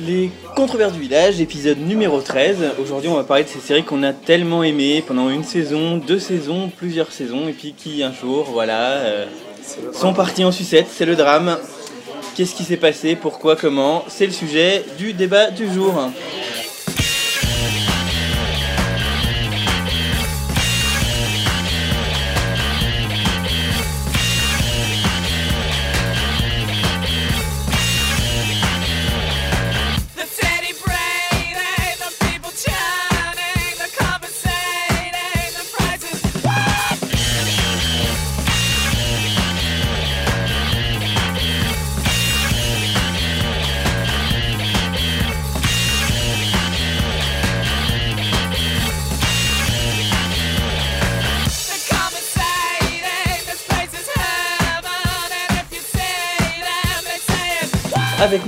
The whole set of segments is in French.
Les controverses du village, épisode numéro 13. Aujourd'hui, on va parler de ces séries qu'on a tellement aimées pendant une saison, deux saisons, plusieurs saisons, et puis qui un jour, voilà, euh, sont partis en sucette. C'est le drame. Qu'est-ce qui s'est passé? Pourquoi? Comment? C'est le sujet du débat du jour.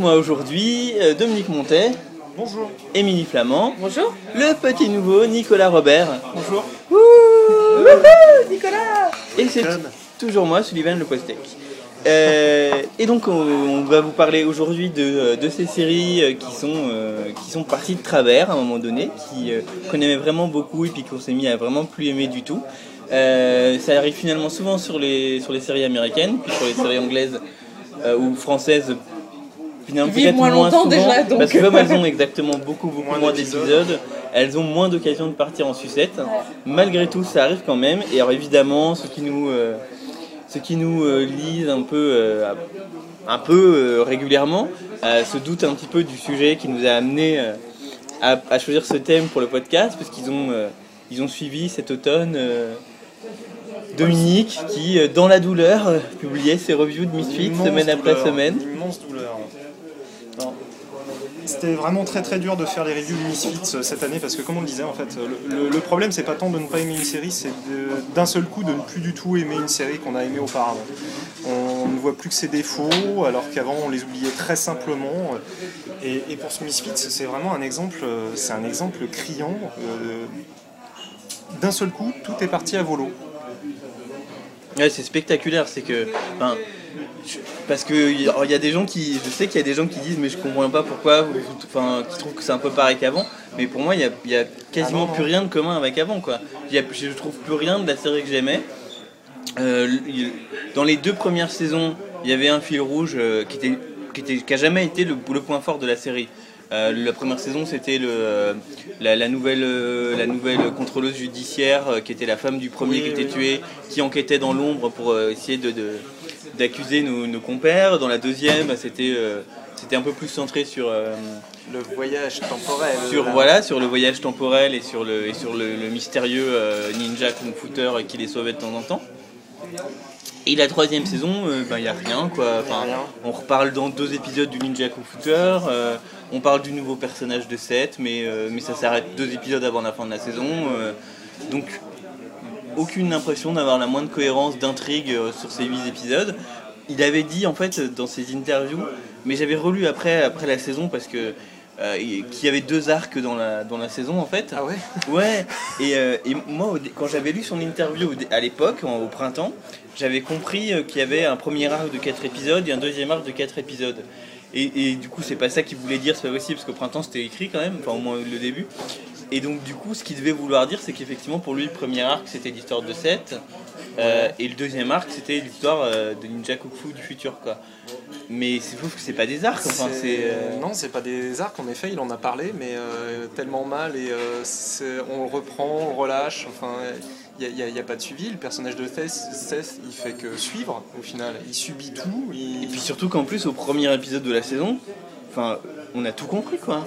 Moi aujourd'hui, euh, Dominique Montet. Bonjour. Émilie Flamand. Bonjour. Le petit nouveau Nicolas Robert. Bonjour. Nicolas Et c'est toujours moi, Sullivan le Postec. Euh, et donc on, on va vous parler aujourd'hui de, euh, de ces séries euh, qui sont, euh, qui sont parties de travers à un moment donné, qui, euh, qu'on aimait vraiment beaucoup et puis qu'on s'est mis à vraiment plus aimer du tout. Euh, ça arrive finalement souvent sur les, sur les séries américaines, puis sur les séries anglaises euh, ou françaises. Finalement, Vivent peut-être moins longtemps souvent, déjà, donc. Parce que comme elles ont exactement beaucoup, beaucoup Moins moins d'épisodes. elles ont moins d'occasions de partir en sucette. Malgré tout, ça arrive quand même. Et alors évidemment, ceux qui nous, euh, ceux qui nous euh, lisent un peu, euh, un peu euh, régulièrement euh, se doutent un petit peu du sujet qui nous a amené euh, à, à choisir ce thème pour le podcast, parce qu'ils ont, euh, ils ont suivi cet automne. euh, Dominique qui, dans la douleur, publiait ses reviews de Misfits semaine après douleur, semaine. une Immense douleur. Non. C'était vraiment très très dur de faire les reviews de Misfits euh, cette année parce que comme on le disait en fait, le, le- problème c'est pas tant de ne pas aimer une série, c'est d'un seul coup de ne plus du tout aimer une série qu'on a aimée auparavant. On ne voit plus que ses défauts alors qu'avant on les oubliait très simplement. Et, pour ce Misfits c'est vraiment un exemple, euh, c'est un exemple criant. euh, d'un seul coup tout est parti à volo. Ouais, c'est spectaculaire, c'est que. enfin, je- parce que il y, a- des gens qui. Je sais qu'il y a des gens qui disent, mais je comprends pas pourquoi, ou- enfin, qui trouvent que c'est un peu pareil qu'avant, mais pour moi, il y a, il y a quasiment Ah plus rien de commun avec avant, quoi. Y a- je trouve plus rien de la série que j'aimais. Euh, dans les deux premières saisons, il y avait un fil rouge euh, qui était qui était qui a jamais été le, le point fort de la série. Euh, la première saison, c'était le la, la nouvelle euh, la nouvelle contrôleuse judiciaire euh, qui était la femme du premier Oui, qui était oui. tué, qui enquêtait dans l'ombre pour essayer de de- d'accuser nos, nos compères. Dans la deuxième, bah, c'était euh, c'était un peu plus centré sur euh, Le voyage temporel. sur voilà sur le voyage temporel et sur le et sur le, le mystérieux euh, ninja kung footer qui les sauvait de temps en temps. Et la troisième saison, il n'y a rien quoi. Enfin, rien. on reparle dans deux épisodes du ninja kung footer. euh, on parle du nouveau personnage de Seth, mais mais ça s'arrête deux épisodes avant la fin de la saison. donc aucune impression d'avoir la moindre cohérence d'intrigue euh, sur ces huit épisodes. Il avait dit en fait dans ses interviews, mais j'avais relu après, après la saison parce que euh, il- qu'il y avait deux arcs dans la, dans la saison en fait. Ah ouais? Ouais, et, euh, et moi quand j'avais lu son interview à l'époque, au printemps, j'avais compris qu'il y avait un premier arc de 4 épisodes et un deuxième arc de 4 épisodes. Et, et du coup, c'est pas ça qu'il voulait dire, c'est pas possible, parce qu'au printemps c'était écrit quand même, enfin au moins le début. Et donc, du coup, ce qu'il devait vouloir dire, c'est qu'effectivement, pour lui, le premier arc c'était l'histoire de Seth, euh, et le deuxième arc c'était l'histoire euh, de Ninja Kung du futur, quoi. Mais c'est fou que c'est pas des arcs, enfin, c'est. euh, Non, c'est pas des arcs, en effet, il en a parlé, mais euh, tellement mal, et on le reprend, on le relâche, enfin, il n'y a, pas de suivi. Le personnage de Seth, Seth, il fait que suivre, au final. Il subit tout. il- Et puis surtout qu'en plus, au premier épisode de la saison, enfin, on a tout compris, quoi.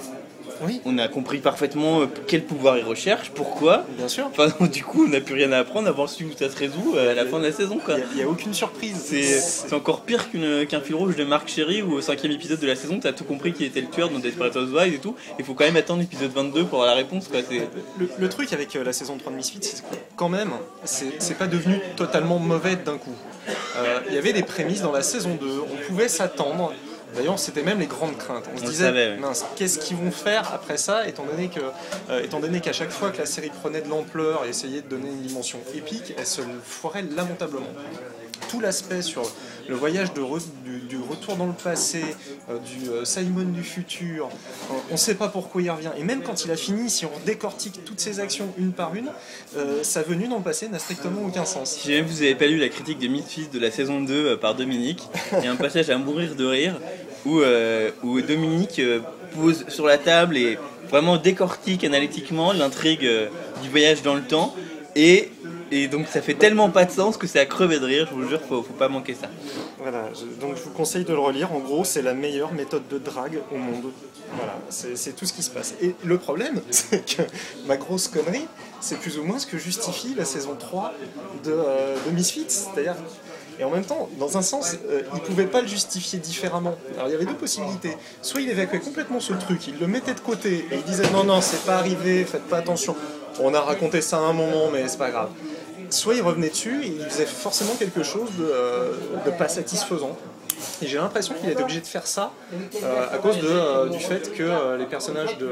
Oui, On a compris parfaitement euh, quel pouvoir il recherche, pourquoi. bien sûr. Enfin, du coup, on n'a plus rien à apprendre voir si où ça se résout euh, à la fin de la saison. Il n'y a, aucune surprise. C'est encore pire qu'un fil rouge de Marc Chéry où au cinquième épisode de la saison, t'as tout compris qui était le tueur dans Desperate Housewives et tout. Il faut quand même attendre l'épisode 22 pour avoir la réponse, quoi. Le, le truc avec euh, la saison 3 de Misfits, c'est que quand même, c'est pas devenu totalement mauvais d'un coup. Euh, Il y avait des prémices dans la saison 2, on pouvait s'attendre. D'ailleurs, c'était même les grandes craintes. On se On disait, savait, mince, qu'est-ce qu'ils vont faire après ça, étant donné que, euh, étant donné qu'à chaque fois que la série prenait de l'ampleur et essayait de donner une dimension épique, elle se foirait lamentablement. Tout l'aspect sur le voyage du, retour dans le passé, euh, du euh, Simon du futur, euh, on ne sait pas pourquoi il revient. Et même quand il a fini, si on décortique toutes ses actions une par une, sa venue dans le passé n'a strictement aucun sens. Si jamais vous avez pas lu la critique de Misfits de la saison 2 euh, par Dominique, il y a un passage à mourir de rire où, où Dominique pose sur la table et vraiment décortique analytiquement l'intrigue du voyage dans le temps. Et, et donc ça fait tellement pas de sens que c'est à crever de rire, je vous jure, faut, faut pas manquer ça. Voilà, donc je vous conseille de le relire. En gros, c'est la meilleure méthode de drague au monde. Voilà, c'est tout ce qui se passe. Et le problème, c'est que ma grosse connerie, c'est plus ou moins ce que justifie la saison 3 de, euh, de Misfits. C'est-à-dire, et en même temps, dans un sens, euh, il pouvait pas le justifier différemment. Alors il y avait deux possibilités. Soit il évacuait complètement ce truc, il le mettait de côté et il disait non, non, c'est pas arrivé, faites pas attention. On a raconté ça à un moment, mais c'est pas grave soit il revenait dessus il faisait forcément quelque chose de, euh, de pas satisfaisant. Et j'ai l'impression qu'il était obligé de faire ça euh, à cause de, euh, du fait que euh, les personnages de.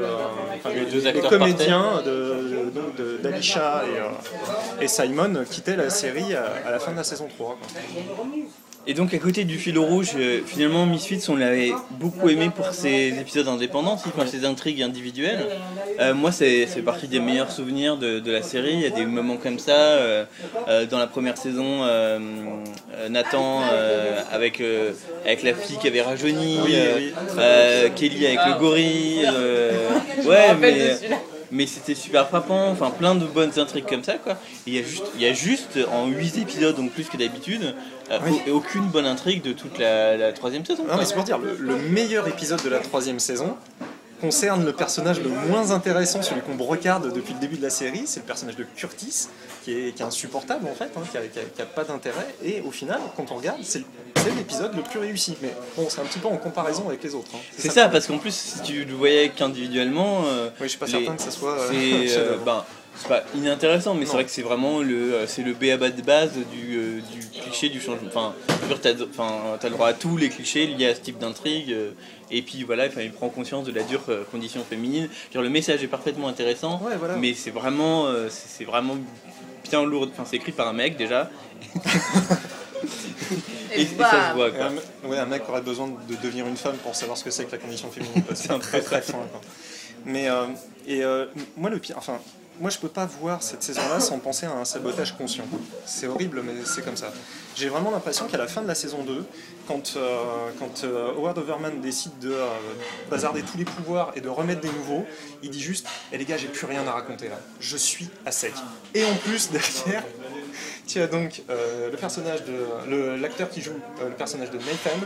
enfin, les, deux les comédiens de, de- de- d'Alisha et, et Simon quittaient la série à, à la fin de la saison 3. quoi. Et donc à côté du fil rouge, euh, finalement Misfits on l'avait beaucoup aimé pour ses épisodes indépendants, enfin, ses intrigues individuelles. Euh, moi c'est c'est partie des meilleurs souvenirs de, de la série, il y a des moments comme ça. euh, euh, dans la première saison, Nathan euh, avec, euh, avec la fille qui avait rajeuni, Oui, euh, oui. euh, Kelly avec le gorille. euh, ouais mais... Mais c'était super frappant, enfin plein de bonnes intrigues comme ça quoi. Il y a juste, il y a juste en 8 épisodes, donc plus que d'habitude, euh, Oui. au- aucune bonne intrigue de toute la, la troisième saison. Non, quoi. mais c'est pour dire, le, le meilleur épisode de la troisième saison concerne le personnage le moins intéressant, celui qu'on brocarde depuis le début de la série, c'est le personnage de Curtis, qui est, qui est insupportable en fait, hein, qui, a, qui a- qui a pas d'intérêt, et au final, quand on regarde, c'est l'épisode le plus réussi. Mais bon, c'est un petit peu en comparaison avec les autres. hein. C'est ça, parce qu'en plus, si tu le voyais qu'individuellement, euh, Oui, je suis pas les- certain que ça soit. euh, c'est pas inintéressant, mais c'est vrai que c'est vraiment le, euh, c'est le béaba de base du, euh, du cliché du changement. Enfin, t'as, enfin, t'as le droit à tous les clichés liés à ce type d'intrigue. euh, et puis voilà, enfin, il prend conscience de la dure condition féminine. Dire, le message est parfaitement intéressant, Ouais, voilà. mais c'est vraiment, c'est, vraiment bien lourd. Enfin, c'est écrit par un mec déjà. et, et ça se voit. Quoi. un, ouais, un mec aurait besoin de devenir une femme pour savoir ce que c'est que la condition féminine. C'est un très très fin. quoi. Mais euh, et euh, moi le pire, enfin moi je peux pas voir cette saison-là sans penser à un sabotage conscient. C'est horrible, mais c'est comme ça. J'ai vraiment l'impression qu'à la fin de la saison 2, quand, euh, quand euh, Howard Overman décide de euh, bazarder tous les pouvoirs et de remettre des nouveaux, il dit juste Eh les gars, j'ai plus rien à raconter là. Je suis à sec. Et en plus, derrière, tu as donc le personnage de. l'acteur qui joue le personnage de Nathan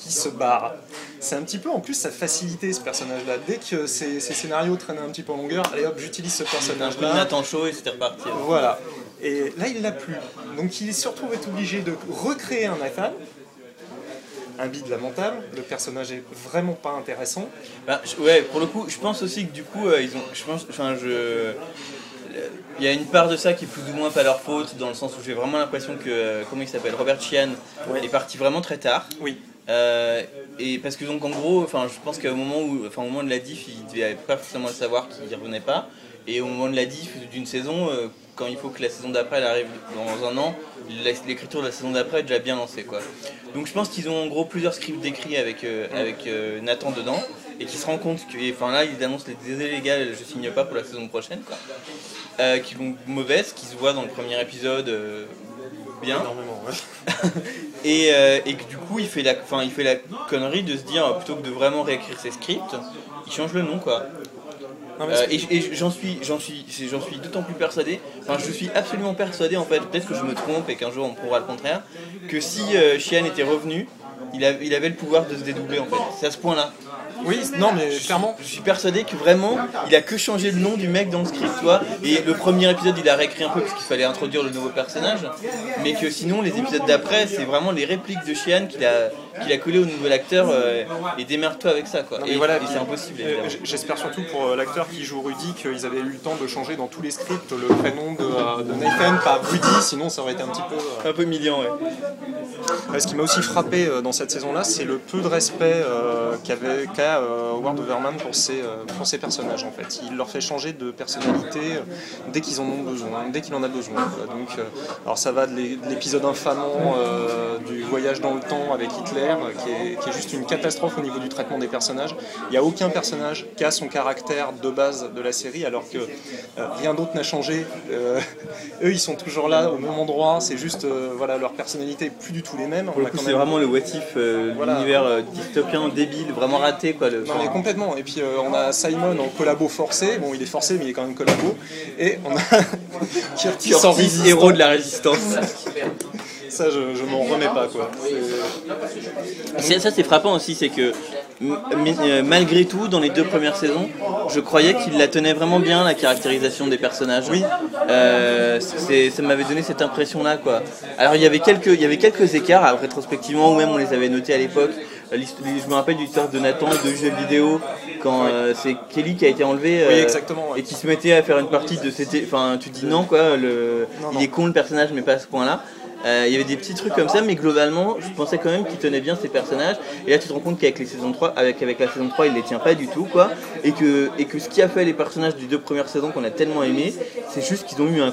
qui se barre. C'est un petit peu en plus sa facilité ce personnage-là. Dès que ses, ses scénarios traînaient un petit peu en longueur, allez hop, j'utilise ce personnage-là. Nathan Chaud et c'était reparti. Voilà. Et là, il l'a plus. Donc, il se retrouve être obligé de recréer un Nathan. Un bide lamentable. Le personnage est vraiment pas intéressant. Bah, je- ouais, pour le coup, je pense aussi que du coup, euh, ils ont, je pense, enfin, je, il y a une part de ça qui est plus ou moins pas leur faute, dans le sens où j'ai vraiment l'impression que, euh, comment il s'appelle, Robert Chian est parti vraiment très tard. Oui. Euh, et parce que donc en gros, enfin, je pense qu'au moment où, enfin, au moment de la diff, il devait pas forcément le savoir qu'il revenait pas. Et au moment de la diff d'une saison, euh, quand il faut que la saison d'après elle arrive dans un an, l'écriture de la saison d'après est déjà bien lancée quoi. Donc je pense qu'ils ont en gros plusieurs scripts décrits avec euh, avec Nathan dedans et qui se rendent compte que, enfin là ils annoncent les désolé les gars, je signe pas pour la saison prochaine quoi. Qui vont mauvaises, qui se voient dans le premier épisode bien. Énormément, ouais. Et, euh, et que du coup, il fait, la, enfin, il fait la connerie de se dire, euh, plutôt que de vraiment réécrire ses scripts, il change le nom, quoi. Non, Euh, et et j'en suis, j'en suis, j'en suis d'autant plus persuadé, enfin, je suis absolument persuadé, en fait, peut-être que je me trompe et qu'un jour on prouvera le contraire, que si euh, Chian était revenu, il, a- il avait le pouvoir de se dédoubler, en fait. C'est à ce point-là. Oui, non, mais clairement. Je suis persuadé que vraiment, il a que changé le nom du mec dans le script, tu vois. Et le premier épisode, il a réécrit un peu parce qu'il fallait introduire le nouveau personnage. Mais que sinon, les épisodes d'après, c'est vraiment les répliques de Chian qu'il a, qu'il a collé au nouvel acteur. euh, et démerde-toi avec ça, quoi. Et voilà, et c'est impossible, euh, évidemment. j- J'espère surtout pour euh, l'acteur qui joue Rudy qu'ils avaient eu le temps de changer dans tous les scripts le prénom de, euh, de Nathan par Rudy, sinon ça aurait été un petit peu. euh, Un peu million, ouais. Ce qui m'a aussi frappé euh, dans cette saison-là, c'est le peu de respect euh, qu'avait qu'a euh, Howard Overman pour ses, euh, pour ses personnages en fait. Il leur fait changer de personnalité euh, dès qu'ils en ont besoin, dès qu'il en a besoin. quoi. Donc, alors ça va de l'é- de l'épisode infamant du voyage dans le temps avec Hitler, qui est, qui est juste une catastrophe au niveau du traitement des personnages. Il n'y a aucun personnage qui a son caractère de base de la série, alors que rien d'autre n'a changé. Eux, ils sont toujours là au même endroit. C'est juste, voilà, leur personnalité est plus du tout les mêmes. Pour On le a coup, quand c'est même- vraiment le what if, euh, l'univers dystopien débile, vraiment raté quoi. Le, Non mais complètement. Et puis euh, on a Simon en collabo forcé. Bon, il est forcé, mais il est quand même collabo. Et on a Curtis en héros de la résistance. Ça, je, je m'en remets pas quoi. Ça c'est frappant aussi, c'est que mais, euh, malgré tout, dans les deux premières saisons, je croyais qu'il la tenait vraiment bien la caractérisation des personnages. Oui. Euh, ça m'avait donné cette impression-là, quoi. Alors il y avait quelques, il y avait quelques écarts, rétrospectivement, ou même on les avait notés à l'époque. Je me rappelle du l'histoire de Nathan de jeux vidéo quand euh, c'est Kelly qui a été enlevé Oui, euh, exactement, ouais. et qui se mettait à faire une partie de c'était enfin tu dis non quoi le Non, il est con le personnage mais pas à ce point là Euh, il y avait des petits trucs comme ça, mais globalement, je pensais quand même qu'il tenait bien ses personnages. Et là, tu te rends compte qu'avec les saisons 3, avec, avec la saison 3, il les tient pas du tout, quoi. Et que, et que ce qui a fait les personnages des deux premières saisons qu'on a tellement aimé, c'est juste qu'ils ont eu un,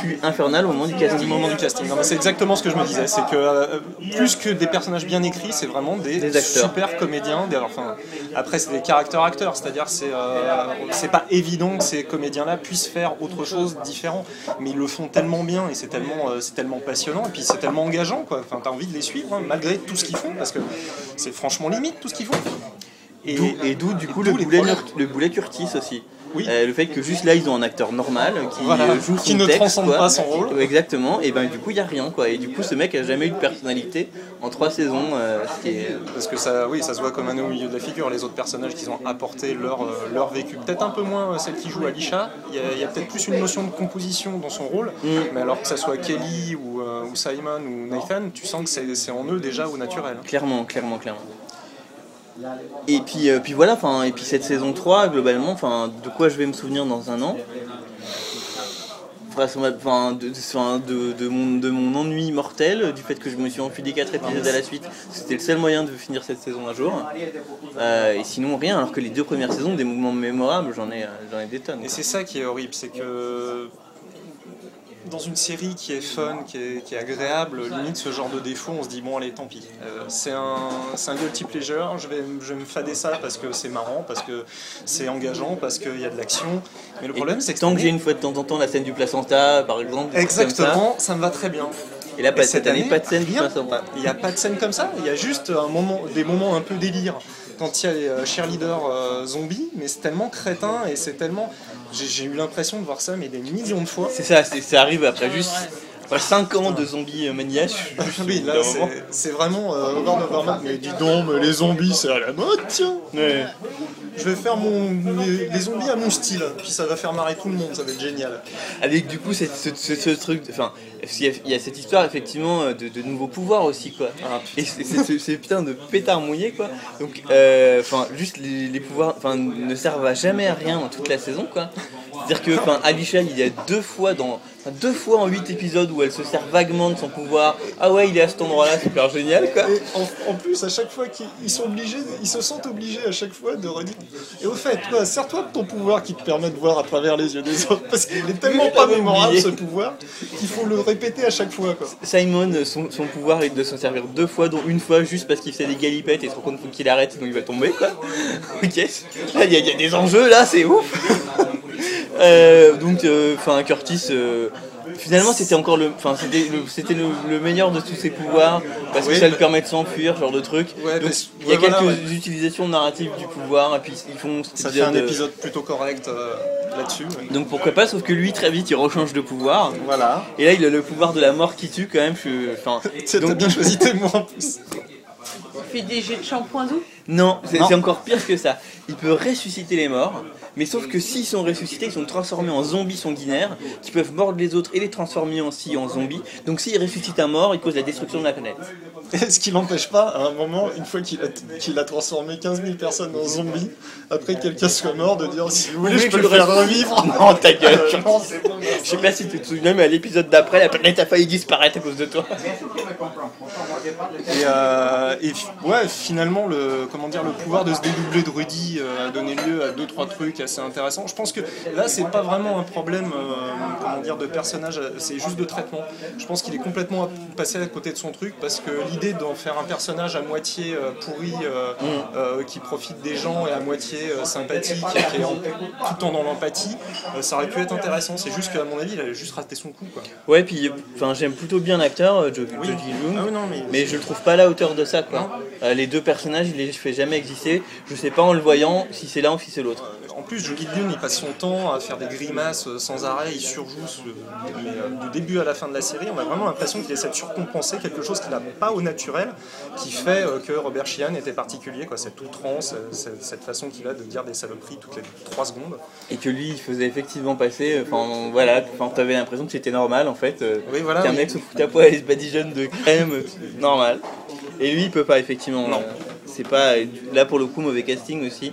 cul infernal au moment du au casting. moment du casting. C'est exactement ce que je me disais. C'est que euh, plus que des personnages bien écrits, c'est vraiment des, super comédiens. Des- enfin, après, c'est des caractères acteurs, c'est-à-dire c'est euh, c'est pas évident que ces comédiens-là puissent faire autre chose différent, mais ils le font tellement bien et c'est tellement c'est tellement passionnant et puis c'est tellement engageant quoi. Enfin, t'as envie de les suivre hein, malgré tout ce qu'ils font parce que c'est franchement limite tout ce qu'ils font. Et, D'où- du coup, le boulet, le boulet Curtis aussi. Oui. Euh, le fait que juste là, ils ont un acteur normal qui Voilà, euh, joue qui son ne texte, transcende quoi. pas son rôle. Exactement. Et ben du coup, il y a rien, quoi. Et du coup, ce mec a jamais eu de personnalité en trois saisons, euh, ce qui est Parce que ça, oui, ça se voit comme un au milieu de la figure. Les autres personnages qui ont apporté leur, euh, leur vécu. Peut-être un peu moins euh, celle qui joue Alicia. Il y a, peut-être plus une notion de composition dans son rôle. Mm. Mais alors que ça soit Kelly ou, euh, ou Simon ou Nathan, tu sens que c'est c'est en eux déjà au naturel. Clairement, clairement, clairement. Et puis, euh, puis voilà, enfin, et puis cette saison 3, globalement, enfin, de quoi je vais me souvenir dans un an Enfin, de, mon, de mon ennui mortel, du fait que je me suis enfilé 4 épisodes à la suite. C'était le seul moyen de finir cette saison un jour. Euh, et sinon, rien, alors que les deux premières saisons, des moments mémorables, j'en ai, euh, j'en ai des tonnes. Et c'est ça qui est horrible, c'est que dans une série qui est fun, qui est, qui est agréable, limite ce genre de défaut, on se dit bon allez tant pis. Euh, c'est un, un guilty pleasure, je vais, je vais me fader ça parce que c'est marrant, parce que c'est engageant, parce qu'il y a de l'action. Mais le problème c'est que tant que j'ai une fois de temps en temps la scène du placenta, par exemple, ça. Exactement, ça. me va très bien. Et là, pas, Et cette année, pas de scène rien. Il n'y a pas de scène comme ça, il y a juste un moment, des moments un peu délire quand il y a les euh, cheerleaders euh, zombies, mais c'est tellement crétin et c'est tellement. J'ai eu l'impression de voir ça, mais des millions de fois. C'est ça, c'est- ça arrive après juste après 5 ans de zombies euh, maniaques. Oui, là, c'est- vraiment euh, Howard Overman. Mais dis donc, mais les zombies, c'est à la mode, tiens Ouais. Je vais faire mon, les, les zombies à mon style, puis ça va faire marrer tout le monde, ça va être génial. Avec du coup cette- ce, ce- ce truc, enfin, parce qu'il y a- il y, a cette histoire effectivement euh, de, de nouveaux pouvoirs aussi quoi. Ah, Et c'est c'est- c'est- c'est putain de pétard mouillé quoi. Donc, euh, enfin, juste les, les pouvoirs, enfin, ne servent à jamais à rien dans toute la saison quoi. C'est-à-dire que, enfin, il y a deux fois dans, deux fois en huit épisodes où elle se sert vaguement de son pouvoir. Ah ouais, il est à cet endroit-là, super génial quoi. Et en, en plus, à chaque fois qu'ils ils sont obligés, ils se sentent obligés à chaque fois de redire. Et au fait, toi, sers-toi de ton pouvoir qui te permet de voir à travers les yeux des autres, parce qu'il est tellement pas mémorable ce pouvoir qu'il faut le répéter à chaque fois. Quoi. Simon, son, son pouvoir est de s'en servir deux fois, dont une fois juste parce qu'il fait des galipettes et se rend compte qu'il arrête, sinon il va tomber quoi. ok. Il y, y a des enjeux là, c'est ouf. Euh, donc, enfin, Curtis. euh, Finalement, c'était encore le, enfin, c'était le, c'était le, le meilleur de tous ses pouvoirs parce que Oui, ça lui bah- permet de s'enfuir, genre de truc. Ouais, Donc, parce- il y a ouais, quelques voilà, utilisations narratives du pouvoir et puis ils font Ça fait un euh, épisode plutôt correct euh, là-dessus. ouais. Donc pourquoi pas, sauf que lui très vite il rechange de pouvoir. Voilà. Et là il a le pouvoir de la mort qui tue quand même. Je, enfin, T'as donc- bien choisi tes mots en plus. Il fait des jets de shampoing doux Non, c'est Non. c'est encore pire que ça. Il peut ressusciter les morts, mais sauf que s'ils sont ressuscités, ils sont transformés en zombies sanguinaires qui peuvent mordre les autres et les transformer aussi en zombies. Donc s'il ressuscite un mort, il cause la destruction de la planète. ce qui n'empêche pas, à un moment, une fois qu'il a, transformé 15 000 personnes en zombies, après que quelqu'un soit mort, de dire si vous voulez, je peux le faire revivre. Non, ta gueule. Euh, non, bon. Je sais pas si tu te souviens, mais à l'épisode d'après, la planète a failli disparaître à cause de toi. Et, euh, et ouais, finalement, le, comment dire, le pouvoir de se dédoubler de Rudy euh, a donné lieu à deux trois trucs assez intéressants. Je pense que là, c'est pas vraiment un problème, euh, comment dire, de personnage, c'est juste de traitement. Je pense qu'il est complètement passé à côté de son truc parce que l'idée d'en faire un personnage à moitié euh, pourri, euh, euh, qui profite des gens et à moitié sympathique, et qui est en- tout le temps dans l'empathie, ça aurait pu être intéressant. C'est juste qu'à mon avis, il a juste raté son coup, quoi. Ouais, puis enfin, j'aime plutôt bien l'acteur, euh, Jo Oui. Ah oui, non, mais- mais je le trouve pas à la hauteur de ça. Quoi. Les deux personnages, il les fait jamais exister. Je sais pas en le voyant si c'est l'un ou si c'est l'autre. En plus, Joe Gideon, il passe son temps à faire des grimaces euh, sans arrêt, il surjoue ce- euh, du début à la fin de la série. On a vraiment l'impression qu'il essaie de surcompenser quelque chose qu'il n'a pas au naturel, qui fait euh, que Robert Sheehan était particulier, quoi, cette outrance, euh, cette, cette façon qu'il a de dire des saloperies toutes les 3 secondes. Et que lui, il faisait effectivement passer. Enfin, voilà, enfin, t'avais l'impression que c'était normal en fait. euh, Oui, voilà. qu'un mec se fout à poil et se badigeonne de crème, euh, normal. Et lui, il peut pas effectivement. Non. euh, C'est pas. Là pour le coup, mauvais casting aussi.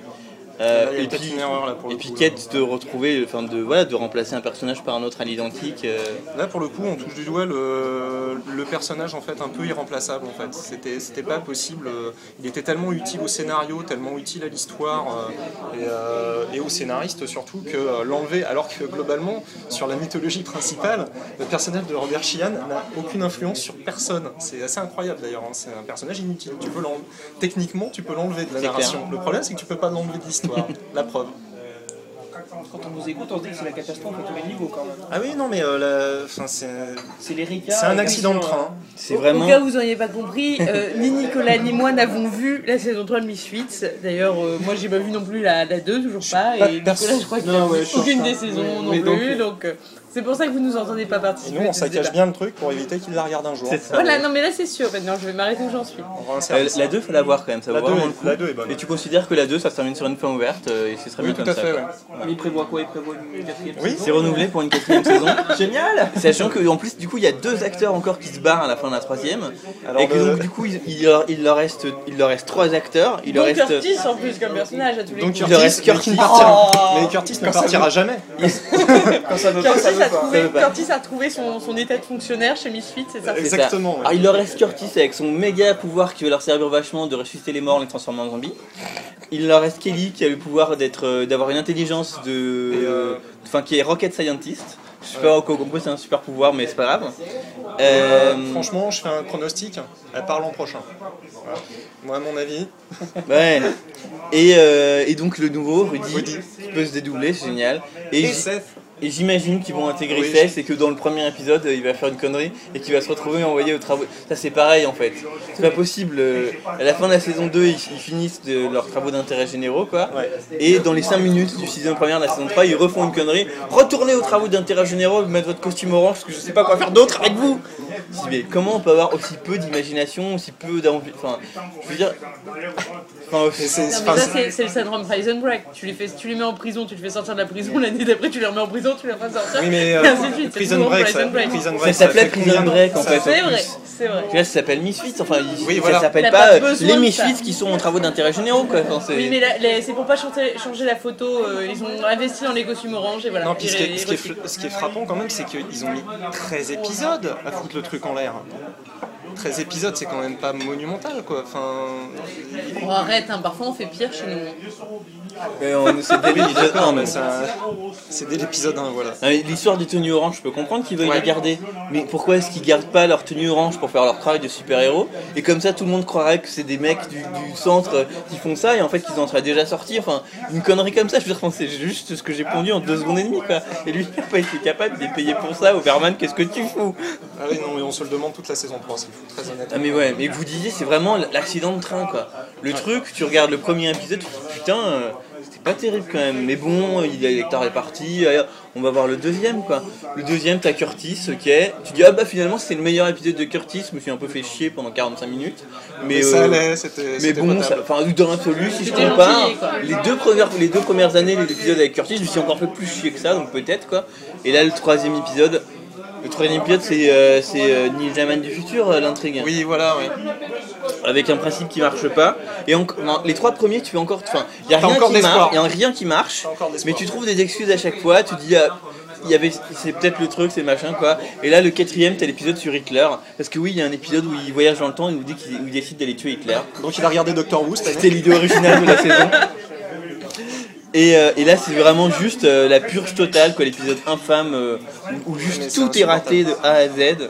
Euh, Là, et puis, une erreur, là, pour et puis coup. quête de retrouver, enfin de voilà, de remplacer un personnage par un autre à l'identique. euh, Là, pour le coup, on touche du doigt le, le personnage en fait un peu irremplaçable. En fait, c'était c'était pas possible. euh, Il était tellement utile au scénario, tellement utile à l'histoire euh, et, euh, et au scénariste surtout que l'enlever. Alors que globalement, sur la mythologie principale, le personnage de Robert Sheehan n'a aucune influence sur personne. C'est assez incroyable d'ailleurs. hein. C'est un personnage inutile. Tu peux techniquement, tu peux l'enlever de la narration. clair. Le problème, c'est que tu peux pas l'enlever de l'histoire. la preuve. Quand on vous écoute, on se dit que c'est la catastrophe à tous les niveaux quand même. Ah oui, non, mais euh, la- enfin, c'est C'est les c'est un accident de train. C'est Au- vraiment. Au cas où vous n'auriez pas compris, euh, ni Nicolas ni moi n'avons vu la saison 3 de Misfits. D'ailleurs, euh, moi j'ai pas vu non plus la, la 2, toujours pas. pas Et Nicolas, je crois qu'il n'a ouais, aucune des saisons Mais- non mais donc- plus. Donc euh, c'est pour ça que vous nous entendez pas Et participer. nous, on ce saccage bien le truc pour éviter qu'il la regarde un jour. C'est ça. Voilà, non mais là c'est sûr. Maintenant, je vais m'arrêter où j'en suis. Euh, la 2, faut la voir quand même, ça La vaut deux vraiment est- le coup. la deux est bonne. Et tu considères que la 2, ça se termine sur une fin ouverte euh, et c'est très Oui, tout à comme fait. ça. ouais. Mais il prévoit quoi Il prévoit une quatrième Oui. saison C'est renouvelé pour une quatrième saison. Génial Sachant que en plus du coup il y a deux acteurs encore qui se barrent à la fin de la troisième Alors, et que donc du coup il, il leur, leur reste il leur reste trois acteurs il leur reste Curtis en plus comme personnage à tous les Donc coups. Il Curtis, reste Curtis. qui ne partira- mais Curtis ne partira jamais. Quand ça veut pas, Curtis a, trouvé. Curtis a son, son état de fonctionnaire chez Misfits, c'est ça c'est ça. Exactement. ouais. Alors il leur reste Curtis avec son méga pouvoir qui va leur servir vachement de ressusciter les morts, les transformer en zombies. Il leur reste Kelly qui a le pouvoir d'être euh, d'avoir une intelligence de Et, euh, enfin qui est rocket scientist. Je sais pas encore pourquoi c'est un super pouvoir mais c'est pas grave. Euh, Franchement, je fais un pronostic. Elle part l'an prochain. Voilà. Moi, à mon avis, Ouais. Et, euh, et donc le nouveau, Rudy, Rudy. qui peut se dédoubler, c'est génial. Et, et j- Seth. Et j'imagine qu'ils vont intégrer Oui. Seth et que dans le premier épisode, euh, il va faire une connerie et qu'il va se retrouver envoyé aux travaux. Ça c'est pareil en fait. C'est pas possible. euh, À la fin de la saison 2, ils, finissent de leurs travaux d'intérêt généraux quoi. Ouais. Et dans les 5 minutes du saison première de la saison 3, ils refont une connerie. Retournez aux travaux d'intérêt généraux, mettre votre costume orange parce que je sais pas quoi faire d'autre avec vous. Mais comment on peut avoir aussi peu d'imagination, aussi peu d'envie Enfin, je veux dire. Enfin, c'est- Non, enfin, mais ça, c'est- c'est c'est le syndrome Prison Break. Tu les, fais, tu les mets en prison, tu les fais sortir de la prison, l'année d'après, tu les remets en prison, tu les fais sortir. Oui, mais euh. C'est Prison Break, Prison ça, Break. Prison Ça Break, s'appelait fait Prison Break en fait. C'est vrai, c'est vrai. Là, ça s'appelle Misfits, enfin, Oui, ça voilà. s'appelle pas, pas euh, les Misfits qui sont en travaux d'intérêt généraux, quoi. Enfin. Oui, mais c'est pour pas changer, changer la photo. euh, ils ont investi dans les costumes orange et voilà. Non, puis ce qui est frappant quand même, c'est qu'ils ont mis 13 épisodes à foutre le truc en l'air. 13 épisodes, c'est quand même pas monumental, quoi. Enfin, Oh, arrête, hein, parfois on fait pire chez nous. Mais on- c'est dès l'épisode d'accord, 1, mais mais ça- ça, c'est dès l'épisode 1, voilà. Mais L'histoire des tenues orange, je peux comprendre qu'ils veuillent Ouais. la garder. Mais pourquoi est-ce qu'ils gardent pas leur tenue orange pour faire leur travail de super-héros Et comme ça, tout le monde croirait que c'est des mecs du, du centre euh, qui font ça et en fait qu'ils en seraient déjà sortis. Enfin, une connerie comme ça, je veux dire, c'est juste ce que j'ai pondu en deux secondes et demie, quoi. Et lui, il n'a pas été capable de les payer pour ça. Overman, qu'est-ce que tu fous? Ah oui, non, mais on se le demande toute la saison 3, c'est fou, très honnêtement. Ah mais ouais, mais vous disiez c'est vraiment l'accident de train quoi. Le truc, tu regardes le premier épisode, tu te dis putain, euh, c'était pas terrible quand même. Mais bon, il est l'électeur est parti, on va voir le deuxième quoi. Le deuxième, t'as Curtis, ok. Tu dis ah bah finalement c'est le meilleur épisode de Curtis, je me suis un peu fait chier pendant 45 minutes. Mais, Mais ça euh, allait, c'était. mais c'était bon, ça- enfin dans l'absolu, si je C'était compare, les deux premières, les deux premières années, les épisodes avec Curtis, je me suis encore fait plus chier que ça, donc peut-être quoi. Et là, le troisième épisode, Le troisième épisode, c'est euh, euh, Ninjaman du futur, euh, l'intrigue. Oui, voilà, oui. Avec un principe qui marche pas. Et en- non, les trois premiers, tu fais encore. Enfin, il y a rien encore qui marche. Il y a rien qui marche. Mais tu trouves des excuses à chaque fois. Tu dis. ah, il y avait, c'est peut-être le truc, c'est machin quoi. Et là, le quatrième, t'as l'épisode sur Hitler. Parce que oui, il y a un épisode où il voyage dans le temps et il dit qu'il où il décide d'aller tuer Hitler. Donc il a regardé Doctor Who. C'était l'idée originale de la saison. Et, euh, et là, c'est vraiment juste euh, la purge totale, quoi, l'épisode infâme euh, où, juste tout est raté de A à Z.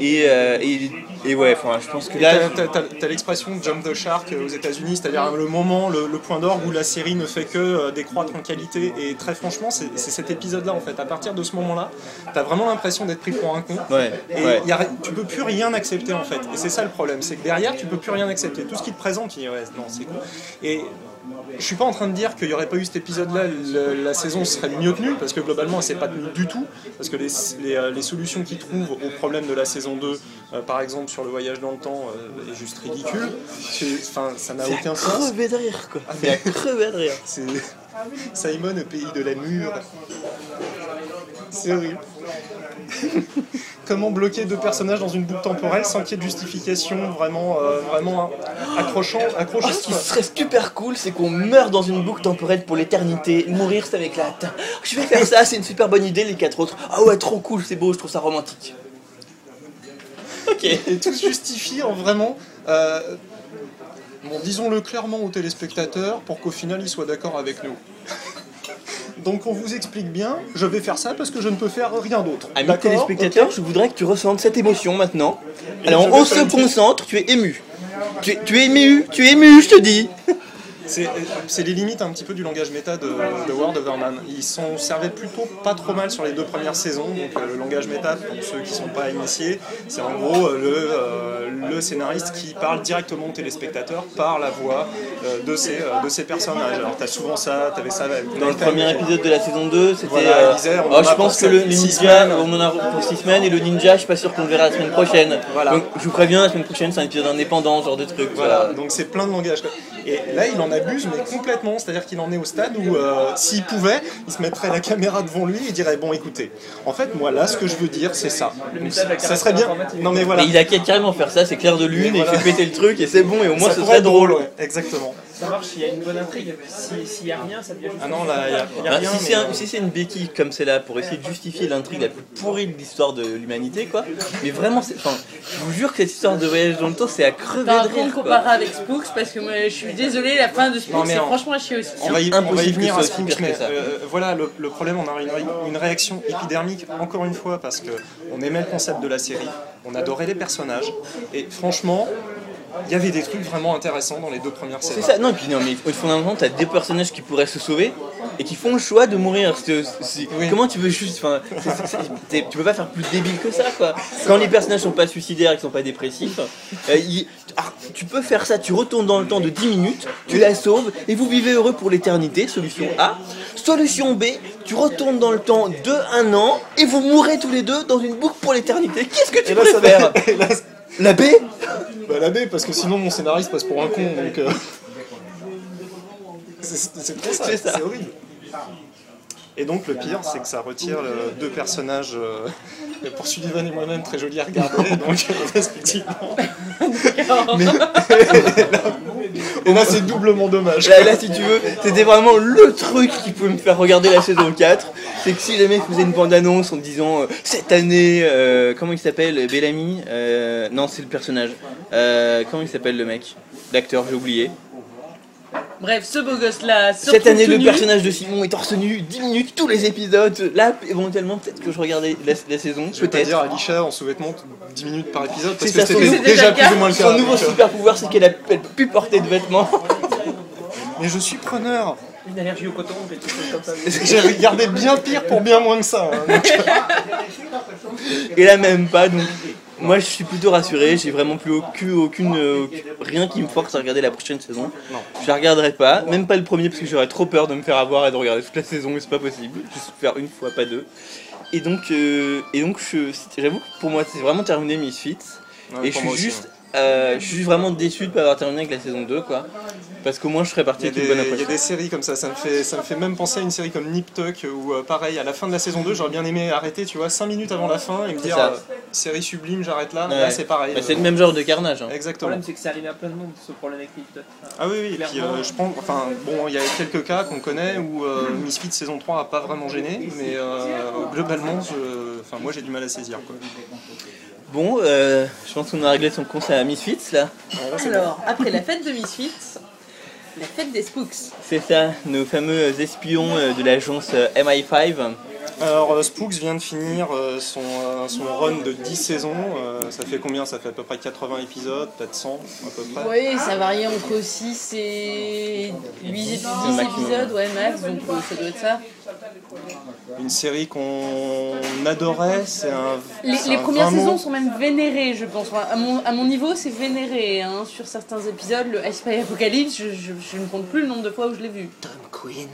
Et, et, et ouais, enfin, je pense que là, T'as- l'expression jump the shark aux États-Unis, c'est-à-dire le moment, le, le point d'orgue où la série ne fait que décroître en qualité. Et très franchement, c'est cet épisode-là en fait. À partir de ce moment-là, t'as vraiment l'impression d'être pris pour un con. ouais, Et ouais. y a tu peux plus rien accepter en fait. Et c'est ça le problème, c'est que derrière tu peux plus rien accepter. Tout ce qui te présente, tu dis ouais, non, c'est cool. Et je suis pas en train de dire qu'il y aurait pas eu cet épisode-là, la saison serait mieux tenue, parce que globalement elle s'est pas tenue du tout. Parce que les, les, euh, les solutions qu'ils trouvent au problème de la saison 2, euh, par exemple sur le voyage dans le temps, euh, est juste ridicule. Enfin, ça n'a aucun sens. crever de rire, quoi. Ah, crever de rire. Simon au pays de la mûre. C'est horrible. Comment bloquer deux personnages dans une boucle temporelle sans qu'il y ait de justification vraiment, euh, vraiment accrochant, accrochant ce qui serait super cool, c'est qu'on meurt dans une boucle temporelle pour l'éternité. Mourir, ça m'éclate. Je vais faire ça, c'est une super bonne idée, les quatre autres. Ah ouais, trop cool, c'est beau, je trouve ça romantique. Ok. Et tout se justifie en vraiment. euh, bon, disons-le clairement aux téléspectateurs pour qu'au final ils soient d'accord avec nous. Donc on vous explique bien, je vais faire ça parce que je ne peux faire rien d'autre. Amis téléspectateurs, je voudrais que tu ressentes cette émotion maintenant. Et Alors on se concentre, tu es ému. Tu es, tu es ému, tu es ému, je te dis. C'est c'est les limites un petit peu du langage méta de, de World of Warman. Ils s'en servaient plutôt pas trop mal sur les deux premières saisons. Donc euh, le langage méta, pour ceux qui sont pas initiés, c'est en gros euh, le, euh, le scénariste qui parle directement au téléspectateur par la voix euh, de, ces, euh, de ces personnages. Alors t'as souvent ça, t'avais ça avec Dans le premier épisode de la saison 2, c'était. Voilà, euh, oh, je pense que le, le six ninja, on en a pour 6 semaines, et le ninja, je suis pas sûr qu'on le verra la semaine prochaine. Voilà. Donc je vous préviens, la semaine prochaine, c'est un épisode indépendant, genre de truc. Voilà, donc c'est plein de langage. Et là, il en abuse, mais complètement. C'est-à-dire qu'il en est au stade où, euh, s'il pouvait, il se mettrait la caméra devant lui et dirait Bon, écoutez, en fait, moi, là, ce que je veux dire, c'est ça. Donc, ça serait bien. Non, mais voilà. Mais il a qu'à carrément faire ça, c'est clair de lune, Mais et il fait péter le truc, et c'est bon, et au moins ça ce serait drôle. ouais, exactement. Ça marche s'il y a une bonne intrigue. Si- S'il n'y a rien, ça devient juste. Ah non, là, il y a, y a Bah, rien. si mais, c'est un- euh, si c'est une béquille comme celle-là pour essayer de justifier l'intrigue la plus pourrie de l'histoire de l'humanité, quoi. Mais vraiment, enfin, je vous jure que cette histoire de voyage dans le temps, c'est à crever Par de contre, rire. quoi. comparé avec Spooks, parce que moi, je suis désolée, la fin de Spooks, c'est en- franchement à chier aussi. On va y, on va y venir à Spooks, mais ça. euh, voilà, le, le problème, on a une, une réaction épidermique, encore une fois, parce que on aimait le concept de la série, on adorait les personnages, et franchement, il y avait des trucs vraiment intéressants dans les deux premières C'est séries. ça, non, et puis non, mais fondamentalement, t'as des personnages qui pourraient se sauver et qui font le choix de mourir. C'est- c'est- Oui. Comment tu veux juste. Enfin, c'est- c'est- c'est- tu peux pas faire plus débile que ça, quoi. Quand les personnages sont pas suicidaires et qu'ils sont pas dépressifs, euh, ils- ah, tu peux faire ça, tu retournes dans le temps de 10 minutes, tu la sauves et vous vivez heureux pour l'éternité. Solution A. Solution B, tu retournes dans le temps de un an et vous mourrez tous les deux dans une boucle pour l'éternité. Qu'est-ce que tu Et là, ça préfères et là, La B bah, la B, parce que sinon mon scénariste passe pour un con, donc. euh, c'est trop ça, horrible. Et donc le pire, c'est que ça retire deux personnages euh, pour Sullivan et moi-même très jolis à regarder, donc respectivement. Mais- et là, c'est doublement dommage. Là, là, si tu veux, c'était vraiment le truc qui pouvait me faire regarder la saison 4. C'est que si les mecs faisaient une bande-annonce en disant euh, cette année, euh, comment il s'appelle Bellamy Euh, Non, c'est le personnage. Euh, comment il s'appelle le mec L'acteur, j'ai oublié. Bref, ce beau gosse-là, se Cette année, le nu. personnage de Simon est torse nu, 10 minutes, tous les épisodes. Là, éventuellement, peut-être que je regardais la, la saison, Je vais pas peut-être. dire Alicia en sous-vêtements 10 minutes par épisode parce C'est que ça, son- c'était déjà plus ou moins le cas. Son nouveau super pouvoir, c'est qu'elle a elle peut plus porter de vêtements. Mais je suis preneur. Une allergie au coton, des trucs comme ça. J'ai regardé bien pire pour bien moins que ça. hein, donc, Et là même pas, donc moi je suis plutôt rassuré, j'ai vraiment plus aucune, aucune, euh, rien qui me force à regarder la prochaine saison. Non. Je la regarderai pas, même pas le premier parce que j'aurais trop peur de me faire avoir et de regarder toute la saison et c'est pas possible. Juste faire une fois, pas deux. Et donc, euh, et donc je- j'avoue que pour moi c'est vraiment terminé Misfits. Ouais, et je suis juste, euh, je suis vraiment déçu de pas avoir terminé avec la saison 2 quoi. Parce qu'au moins je ferai Il y, partie a avec une bonne il y a des séries comme ça, ça me, fait, ça me fait même penser à une série comme Nip Tuck où euh, pareil, à la fin de la saison 2, j'aurais bien aimé arrêter, tu vois, 5 minutes avant la fin et me dire ça. euh, série sublime, j'arrête là. Ouais. Là c'est pareil. Bah, c'est le même genre de carnage. hein. Le Exactement. problème, c'est que c'est arrivé à plein de monde, ce problème avec Nip Tuck. Ah oui, oui, et puis euh, je pense, enfin bon, il y a quelques cas qu'on connaît où euh, Misfits saison 3 a pas vraiment gêné, mais euh, globalement, je- enfin moi j'ai du mal à saisir quoi. Bon, euh, je pense qu'on a réglé son compte à Misfits là. Alors, après la fête de Misfits, la fête des Spooks. C'est ça, nos fameux espions euh, de l'agence euh, MI5. Alors euh, Spooks vient de finir son, son run de 10 saisons, ça fait combien? Ça fait à peu près 80 épisodes, peut-être 100 à peu près. Oui, ça varie entre 6 et 8 maximum. épisodes, ouais, max, donc ça doit être ça. Une série qu'on adorait, c'est un. Les, les un premières saisons sont même vénérées, je pense. À, mon, à mon niveau, c'est vénéré. Hein. Sur certains épisodes, le Spy Apocalypse, je, je- je ne compte plus le nombre de fois où je l'ai vu. Tom Queen.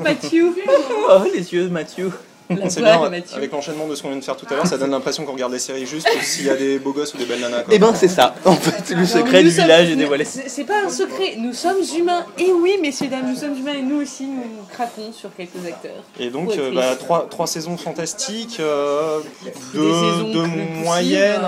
Mathieu Oh, les yeux de Mathieu. C'est bien, Mathieu. avec l'enchaînement de ce qu'on vient de faire tout à l'heure, ça donne l'impression qu'on regarde les séries juste pour s'il y a des beaux gosses ou des belles nanas. quoi. Et ben c'est ça. En fait, le secret du sommes- village est dévoilé. C'est pas un secret, nous sommes humains. Et oui, messieurs, dames, nous sommes humains et nous aussi, nous craquons sur quelques acteurs. Et donc, euh, bah, trois, trois saisons fantastiques, euh, deux, saisons deux moyennes,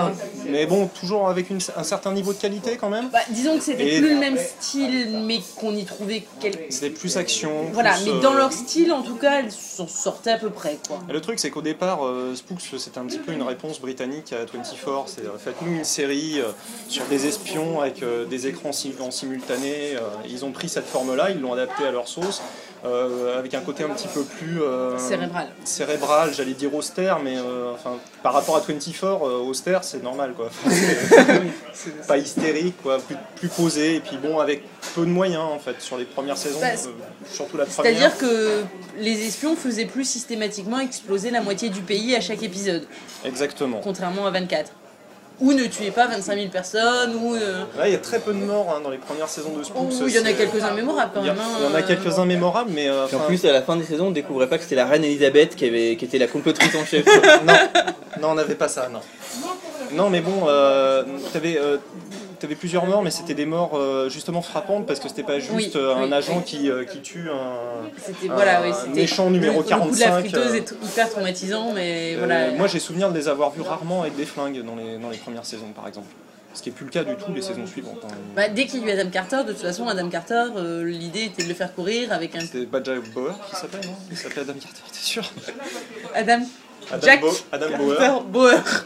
mais bon, toujours avec une- un certain niveau de qualité quand même. Bah, disons que c'était plus le même style, mais qu'on y trouvait quelques. C'était plus action. Voilà, plus, mais euh, dans leur style, en tout cas, elles s'en sortaient à peu près, quoi. Le truc, c'est qu'au départ, euh, Spooks, c'était un petit peu une réponse britannique à 24. C'est euh, faites-nous une série euh, sur des espions avec des écrans en simultané. ils ont pris cette forme-là, ils l'ont adaptée à leur sauce, euh, avec un côté un petit peu plus euh, Cérébral. cérébral, j'allais dire austère, mais euh, enfin, par rapport à 24, euh, austère, c'est normal, quoi. Pas hystérique, quoi, plus, plus posé, et puis bon, avec peu de moyens, en fait, sur les premières saisons, Bah, euh, surtout la première. C'est-à-dire que les espions faisaient plus systématiquement exploser la moitié du pays à chaque épisode, Exactement. contrairement à 24. Ou ne tuez pas 25 000 personnes, ou. euh, il y a très peu de morts hein, dans les premières saisons de Spooks. ou il y en a quelques-uns mémorables quand même. hein, il y en a euh, quelques-uns mémorables, mais euh, en plus, à la fin des saisons, on découvrait pas que c'était la reine Elisabeth qui, avait, qui était la complotrice en chef. non, non, on n'avait pas ça, non. Non, mais bon, euh, t'avais euh, t'avais plusieurs morts, mais c'était des morts euh, justement frappantes parce que c'était pas juste Oui, euh, un oui, agent oui. qui, euh, qui tue un. Voilà, méchant numéro le, Le coup de la 45, friteuse est hyper traumatisant, mais voilà. Moi, j'ai souvenir de les avoir vus rarement avec des flingues dans les, dans les premières saisons, par exemple. Ce qui est plus le cas du tout les saisons suivantes. hein. Bah, dès qu'il y a eu Adam Carter, de toute façon, Adam Carter, euh, l'idée était de le faire courir avec un C'était Badja Bauer qui s'appelle, non? Il s'appelait Adam Carter, t'es sûr? Adam Adam, Jack Bo- Adam Bauer. Carter Bauer.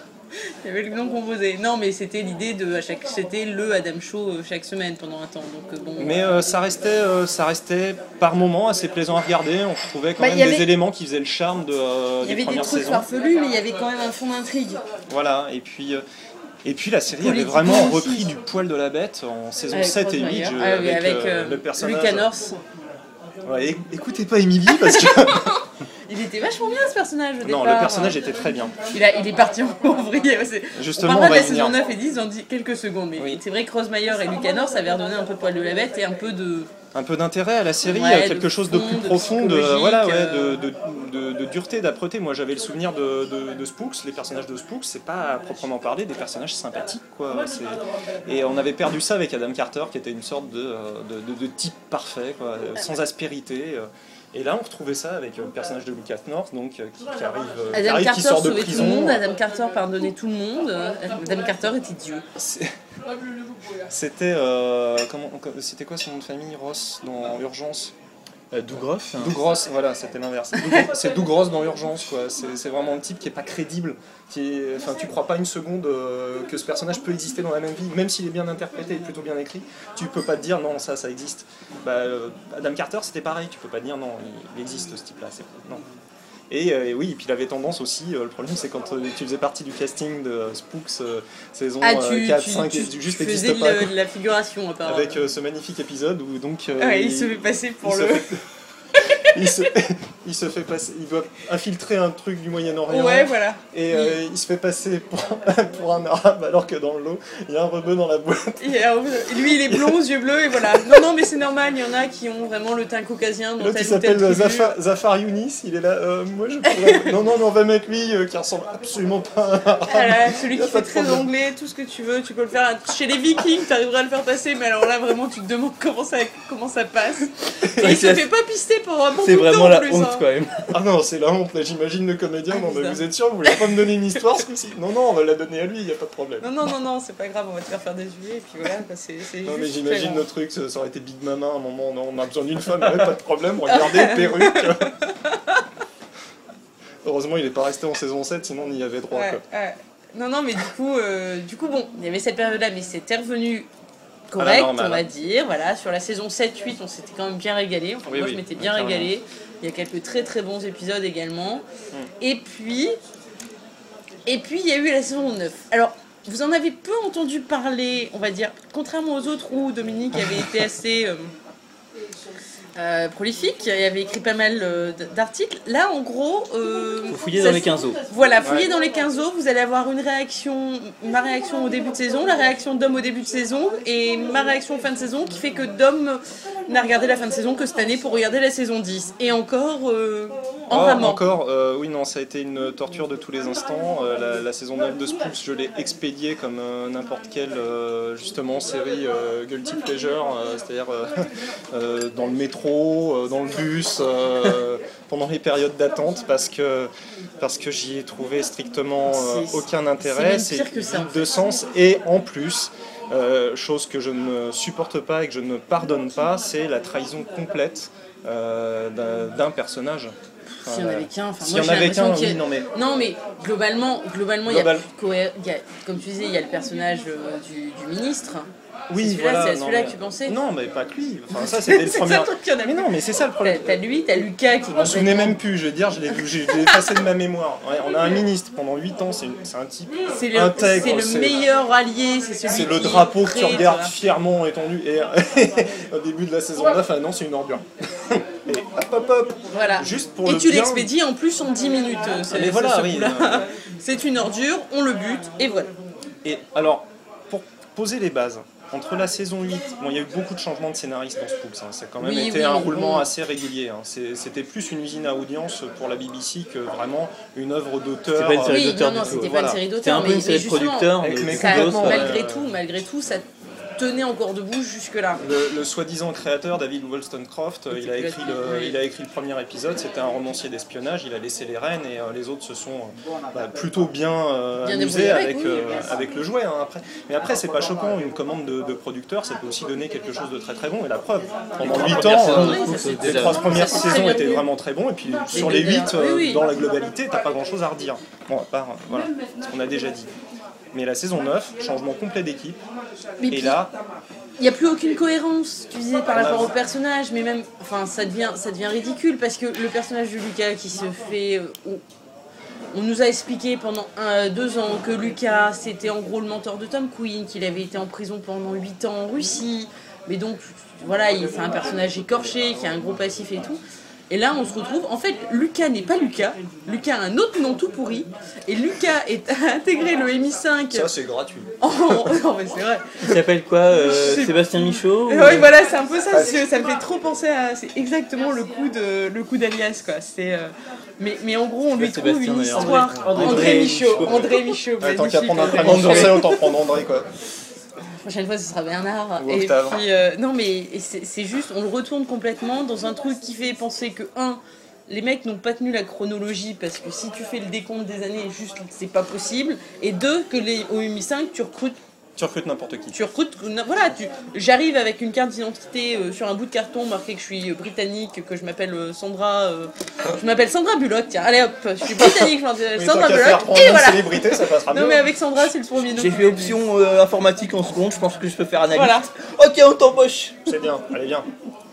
Il y avait le nom composé. Non, mais c'était l'idée de à chaque, c'était le Adam Show euh, chaque semaine pendant un temps. Donc euh, bon. Mais euh, ça, restait, euh, ça restait par moments assez plaisant à regarder. On retrouvait quand Bah, même des avait- éléments qui faisaient le charme de, euh, il y des avait des premières trucs farfelus, mais il y avait quand même un fond d'intrigue. Voilà, et puis, euh, et puis la série avait vraiment aussi. repris du poil de la bête en saison Avec 7 et Rose 8 Meyer. je- Ah oui, avec, avec, le personnage. Lucas North. Ouais, écoutez pas Emily parce que. Il était vachement bien ce personnage au non, le personnage était très bien. Il, a, il est parti en c'est- Justement, on on parlera va de la saison 9 et 10 dans dix- quelques secondes. Mais Oui. c'est vrai que Rosemeyer et Lucas North avaient redonné un peu de poil de la bête et un peu de. Un peu d'intérêt à la série, Ouais, euh, quelque de chose de plus profond, de, voilà, ouais, euh. de, de, de- de dureté, d'âpreté. Moi j'avais le souvenir de, Spooks, les personnages de Spooks, c'est pas à proprement parler des personnages sympathiques. Quoi. Et on avait perdu ça avec Adam Carter qui était une sorte de, euh, type parfait, quoi, euh, sans aspérité. Et là on retrouvait ça avec euh, le personnage de Lucas North donc, euh, qui, qui arrive, euh, qui, Adam qui sort de sauvait tout prison. le monde, Adam Carter pardonnait tout le monde. Adam Carter était Dieu. C'était euh, comment c'était quoi son nom de famille Ross dans Urgence? Euh, hein. Doug Ross, voilà, c'était l'inverse. C'est Doug Ross dans Urgence, quoi. C'est vraiment un type qui est pas crédible. Qui est- enfin, tu crois pas une seconde euh, que ce personnage peut exister dans la même vie, même s'il est bien interprété et plutôt bien écrit. Tu peux pas te dire non, ça, ça existe. Bah, euh, Adam Carter, c'était pareil. Tu peux pas te dire non, il, il existe ce type-là. c'est- Non. Et, euh, et oui, et puis il avait tendance aussi, euh, le problème c'est quand euh, tu faisais partie du casting de Spooks saison Ah, tu, 4, tu, 5, tu, et tu juste faisais n'existe de, pas. la- de la figuration apparemment. Avec ce magnifique épisode où donc euh, Ouais, il se fait passer pour il le. se fait- il, se, il se fait passer, il doit infiltrer un truc du Moyen-Orient. Ouais, voilà. Et euh, il se fait passer pour, pour un arabe alors que dans le lot, il y a un rebeu dans la boîte. Et alors, lui, il est blond, aux yeux bleus, et voilà. Non, non, mais c'est normal, il y en a qui ont vraiment le teint caucasien L'autre il ou telle s'appelle. Zafar, Zafar Younis, il est là. euh, moi je pourrais. non, non, mais on va mettre lui euh, qui ressemble absolument pas à un arabe. Voilà, celui qui fait très problème. anglais, tout ce que tu veux, tu peux le faire. Chez les Vikings, t'arriveras à le faire passer, mais alors là, vraiment, tu te demandes comment ça, comment ça passe. Et il se fait pas pister un bon C'est bout de temps, vraiment en la plus, honte hein. Quand même. Ah non, c'est la honte là, j'imagine le comédien. Non, mais ça. vous êtes sûr, vous voulez pas me donner une histoire ce coup-ci? Non, non, on va la donner à lui, y a pas de problème. Non, non, non, non, c'est pas grave, on va te faire faire des huées, et puis voilà, c'est Non mais j'imagine le truc, ça, ça aurait été Big Mama à un moment, non, on a besoin d'une femme, ouais, pas de problème, regardez, perruque. Heureusement il est pas resté en saison 7, sinon on y avait droit. Ouais, quoi. ouais. Non, non, mais du coup, euh, du coup, bon, il y avait cette période-là, mais c'était revenu correct, on va dire. Voilà, sur la saison 7-8, on s'était quand même bien régalé. Enfin, Oui, moi, oui, je m'étais bien régalé. Il y a quelques très très bons épisodes également. Hmm. Et puis, et puis, il y a eu la saison 9. Alors, vous en avez peu entendu parler, on va dire, contrairement aux autres où Dominique avait été assez euh, euh, prolifique, il avait écrit pas mal euh, d'articles. Là, en gros, euh, Faut fouiller ça dans les se- 15 os. voilà, fouillez Ouais. dans les 15 os, vous allez avoir une réaction, ma réaction au début de saison, la réaction d'Homme au début de saison et ma réaction en fin de saison qui fait que Dom n'a regardé la fin de saison que cette année pour regarder la saison 10. Et encore euh, en Oh, ramant. encore, euh, oui non, ça a été une torture de tous les instants. Euh, la, la saison 9 de Spooks, je l'ai expédiée comme euh, n'importe quelle euh, justement série euh, guilty pleasure, euh, c'est-à-dire euh, euh, dans le métro, euh, dans le bus, euh, pendant les périodes d'attente, parce que parce que j'y ai trouvé strictement euh, C'est- aucun c'est intérêt. vide de sens et en plus. euh, chose que je ne supporte pas et que je ne pardonne pas, c'est la trahison complète euh, d'un- personnage. S'il y en avait qu'un, enfin moi en j'ai avait a- oui, non mais. Non mais globalement, globalement il y a, Global- y comme tu disais, il y a le personnage du, du ministre. Oui, C'est celui-là, voilà. c'est celui-là que tu pensais Non, mais pas que lui. Enfin, ça, c'était le C'est premier. a Mais non, mais c'est ça le problème. t'as lui, t'as Lucas qui Je m'en souvenais même plus, je veux dire, je l'ai effacé de ma mémoire. Ouais, on a un ministre pendant 8 ans, c'est un type. C'est le, intègre, c'est le meilleur allié, c'est celui C'est le drapeau que tu regardes voilà. fièrement étendu. Et au début de la saison 9, ah non, c'est une ordure. Et hop hop hop. Voilà. Juste pour Et le tu l'expédies en plus en 10 minutes. euh, c'est- mais voilà, oui, euh. C'est une ordure, on le bute, et voilà. Et alors, pour poser les bases, entre la saison 8, bon, il y a eu beaucoup de changements de scénaristes dans Spooks, hein, ça a quand même Oui, été oui, un roulement assez régulier. hein. C'est- C'était plus une usine à audience pour la BBC que vraiment une œuvre d'auteur. C'est pas une série Oui, d'auteur non, non, du tout. c'était pas Voilà. une série d'auteur, un peu une série de producteurs, mais mais ça- malgré euh, tout, malgré tout, ça tenait encore debout jusque-là. Le, le soi-disant créateur David Wollstonecraft, euh, il a, écrit le, il a écrit le premier épisode, c'était un romancier d'espionnage, il a laissé les rênes et euh, les autres se sont euh, bah, plutôt bien, euh, Bien amusés avec, avec, oui. euh, avec le jouet. hein, après. Mais après, c'est pas choquant, une commande de, de producteur, ça peut aussi donner quelque chose de très très bon. Et la preuve, pendant 8 premières ans, euh, les trois premières saisons étaient vraiment très bons, et puis sur les dernières- 8, oui, oui. dans la globalité, t'as pas grand chose à redire. Bon, à part, euh, voilà, ce qu'on a déjà dit. Mais la saison 9, changement complet d'équipe, et puis, là, il n'y a plus aucune cohérence, tu disais, par rapport au personnage, mais même, enfin, ça devient, ridicule parce que le personnage de Lucas qui se fait. euh, on, nous a expliqué pendant deux ans que Lucas c'était en gros le mentor de Tom Queen, qu'il avait été en prison pendant 8 ans en Russie, mais donc voilà, il- c'est un personnage écorché qui a un gros passif et tout. Et là, on se retrouve. En fait, Lucas n'est pas Lucas. Lucas a un autre nom tout pourri. Et Lucas est intégré le MI5. ça c'est gratuit. en- Non, mais c'est vrai. Il s'appelle quoi euh, Sébastien Michaud ou- Oui, voilà, c'est un peu ça. Ça me fait trop penser à. C'est exactement le coup de le coup d'Alias, quoi. C'est. euh, Mais, mais en gros, on lui trouve Sébastien, une histoire. André- André, André Michaud. Michaud. André Michaud. Ouais, tant qu'à prendre un prénom Michaud. français, autant prendre André quoi. La prochaine fois, ce sera Bernard. Ou Et Octave. puis, euh, non, mais c'est juste, on le retourne complètement dans un truc qui fait penser que, un, les mecs n'ont pas tenu la chronologie parce que si tu fais le décompte des années, juste, c'est pas possible. Et deux, que les, au MI5, tu recrutes Tu recrutes n'importe qui. tu recrutes, voilà, tu, j'arrive avec une carte d'identité euh, sur un bout de carton marqué que je suis euh, britannique, que je m'appelle euh, Sandra, euh, je m'appelle Sandra Bullock, tiens, allez hop, je suis britannique, je m'appelle Oui, tant Sandra qu'à faire Bullock, prendre et une voilà. célébrité, ça passera Non mieux. mais avec Sandra, c'est le premier nom. J'ai fait option euh, informatique en seconde, je pense que je peux faire analyse. Voilà. Ok, on t'embauche. C'est bien, allez bien.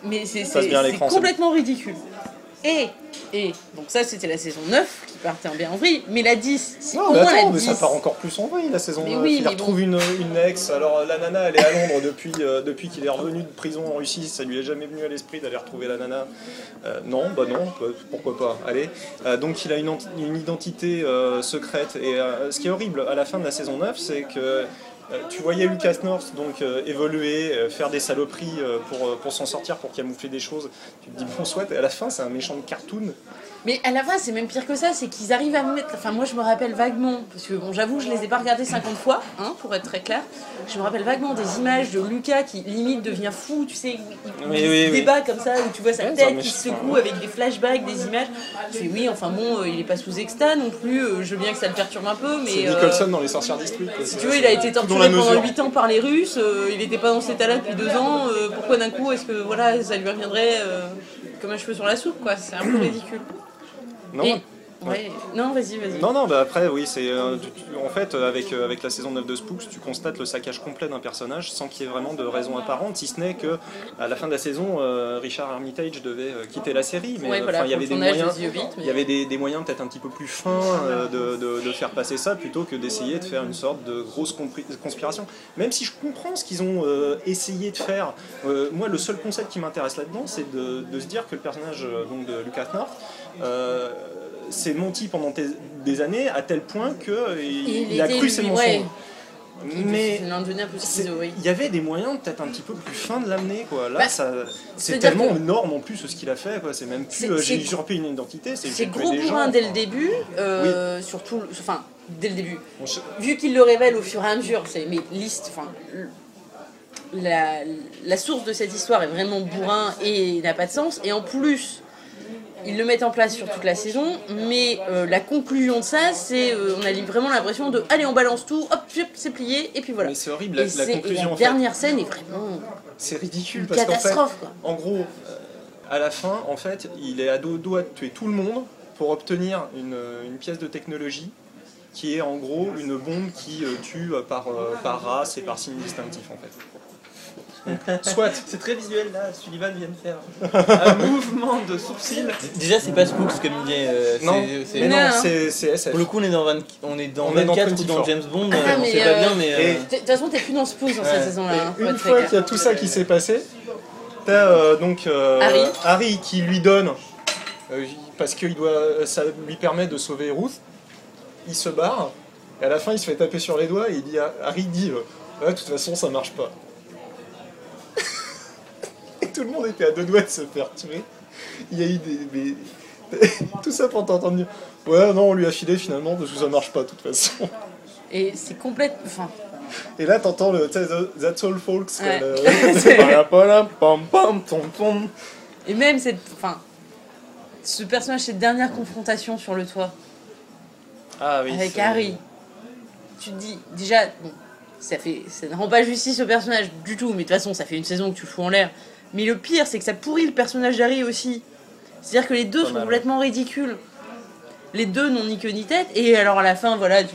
Mais c'est, passe c'est, bien à c'est l'écran, c'est complètement ridicule. Et, et, donc ça c'était la saison 9 qui partait en bien en vrille, mais la 10, c'est Non, mais attends, la mais 10. ça part encore plus en vrille la saison Mais 9. oui, il mais retrouve une, une ex. Alors la nana, elle est à Londres depuis, euh, depuis qu'il est revenu de prison en Russie. Ça lui est jamais venu à l'esprit d'aller retrouver la nana. Euh, non, bah non, pourquoi pas. Allez. Euh, donc il a une, une identité euh, secrète. Et euh, ce qui est horrible à la fin de la saison 9, c'est que euh, tu voyais Lucas North donc euh, évoluer, euh, faire des saloperies euh, pour, euh, pour s'en sortir, pour camoufler des choses. Tu te dis bon à la fin c'est un méchant de cartoon. Mais à la fin, c'est même pire que ça, c'est qu'ils arrivent à me mettre. Enfin, moi, je me rappelle vaguement, parce que bon, j'avoue, je les ai pas regardés 50 fois, hein, pour être très clair. Je me rappelle vaguement des images de Lucas qui limite devient fou, tu sais, il, Oui, oui, débat comme ça, où tu vois sa tête qui se secoue avec des flashbacks, des images. Tu fais oui, enfin bon, euh, il est pas sous exta non plus, euh, je veux bien que ça le perturbe un peu, mais. C'est euh, Nicholson dans Les Sorcières quoi. si tu veux, il a été torturé pendant mesure. 8 ans par les Russes, euh, il n'était pas dans cet état-là depuis 2 ans, pourquoi d'un coup est-ce que voilà, ça lui reviendrait comme un cheveu sur la soupe, quoi, c'est un peu ridicule. Non, Et- ouais. Non, vas-y, vas-y. Non, non, bah après, oui, c'est. euh, en fait, euh, avec, euh, avec la saison 9 de Spooks, tu constates le saccage complet d'un personnage sans qu'il y ait vraiment de raison apparente, si ce n'est que à la fin de la saison, euh, Richard Armitage devait quitter la série. Mais Ouais, voilà, enfin, il y avait des moyens. mais- Il y avait des, des moyens peut-être un petit peu plus fins de, de- de faire passer ça plutôt que d'essayer de faire une sorte de grosse conspiration. Même si je comprends ce qu'ils ont essayé de faire, moi le seul concept qui m'intéresse là-dedans, c'est de, de se dire que le personnage donc, de Lucas North s'est menti pendant des années à tel point qu'il il, a cru ses ouais. mensonges. Mais Mais il y avait des moyens peut-être un petit peu plus fins de l'amener quoi. Là, Bah, ça, c'est tellement que- énorme en plus ce qu'il a fait quoi. C'est même plus euh, j'ai usurpé une identité, c'est gros des bourrin gens. dès le début, euh, surtout, enfin, dès le début. Vu qu'il le révèle au fur et à mesure, c'est mais liste, enfin, la, la source de cette histoire est vraiment bourrin et n'a pas de sens. Et en plus, ils le mettent en place sur toute la saison, mais euh, la conclusion de ça, c'est euh, on a vraiment l'impression de allez on balance tout, hop, c'est plié et puis voilà. Mais c'est horrible, Et, la, et conclusion la en fait. dernière scène est vraiment C'est ridicule une parce qu'en fait, catastrophe. quoi. en gros, euh, à la fin, en fait, il est à dos doigt de tuer tout le monde pour obtenir une, une pièce de technologie qui est en gros une bombe qui tue par, par race et par signe distinctif en fait. Soit. C'est très visuel là, Sullivan vient de faire un mouvement de sourcil. Déjà, c'est pas Spooks comme il dit. euh, Non, c'est- c'est- mais non, Non. c'est c'est SF. Pour le coup, on est dans, 20 on est dans On est dans 24 ou dans 24. James Bond, Ah, euh, on mais, sait pas euh, bien, mais. euh, De toute façon, t'es plus dans ce pouce dans cette saison-là. hein, faut une être fois qu'il y a tout ça qui s'est passé, t'as euh, donc euh, Harry. qui lui donne, euh, parce doit, ça lui permet de sauver Ruth, il se barre, et à la fin il se fait taper sur les doigts et il dit, Harry dit, euh, Ouais, de toute façon ça marche pas. Tout le monde était à deux doigts de se faire tuer. Il y a eu des... mais- tout ça pour t'entendre dire, ouais non on lui a filé finalement parce que ça marche pas de toute façon. Et c'est complète. Enfin, Et là t'entends le, That's all folks. Ouais. le- Pam, pam, pam, tom, tom. et même cette. Enfin, ce personnage, cette dernière confrontation sur le toit Ah oui. avec Harry, tu te dis, déjà, bon, ça, fait, ça ne rend pas justice au personnage du tout, mais de toute façon, ça fait une saison que tu le fous en l'air. Mais le pire, c'est que ça pourrit le personnage d'Harry aussi. C'est-à-dire que les deux Pas sont mal. complètement ridicules. Les deux n'ont ni queue ni tête, et alors à la fin, voilà, donc,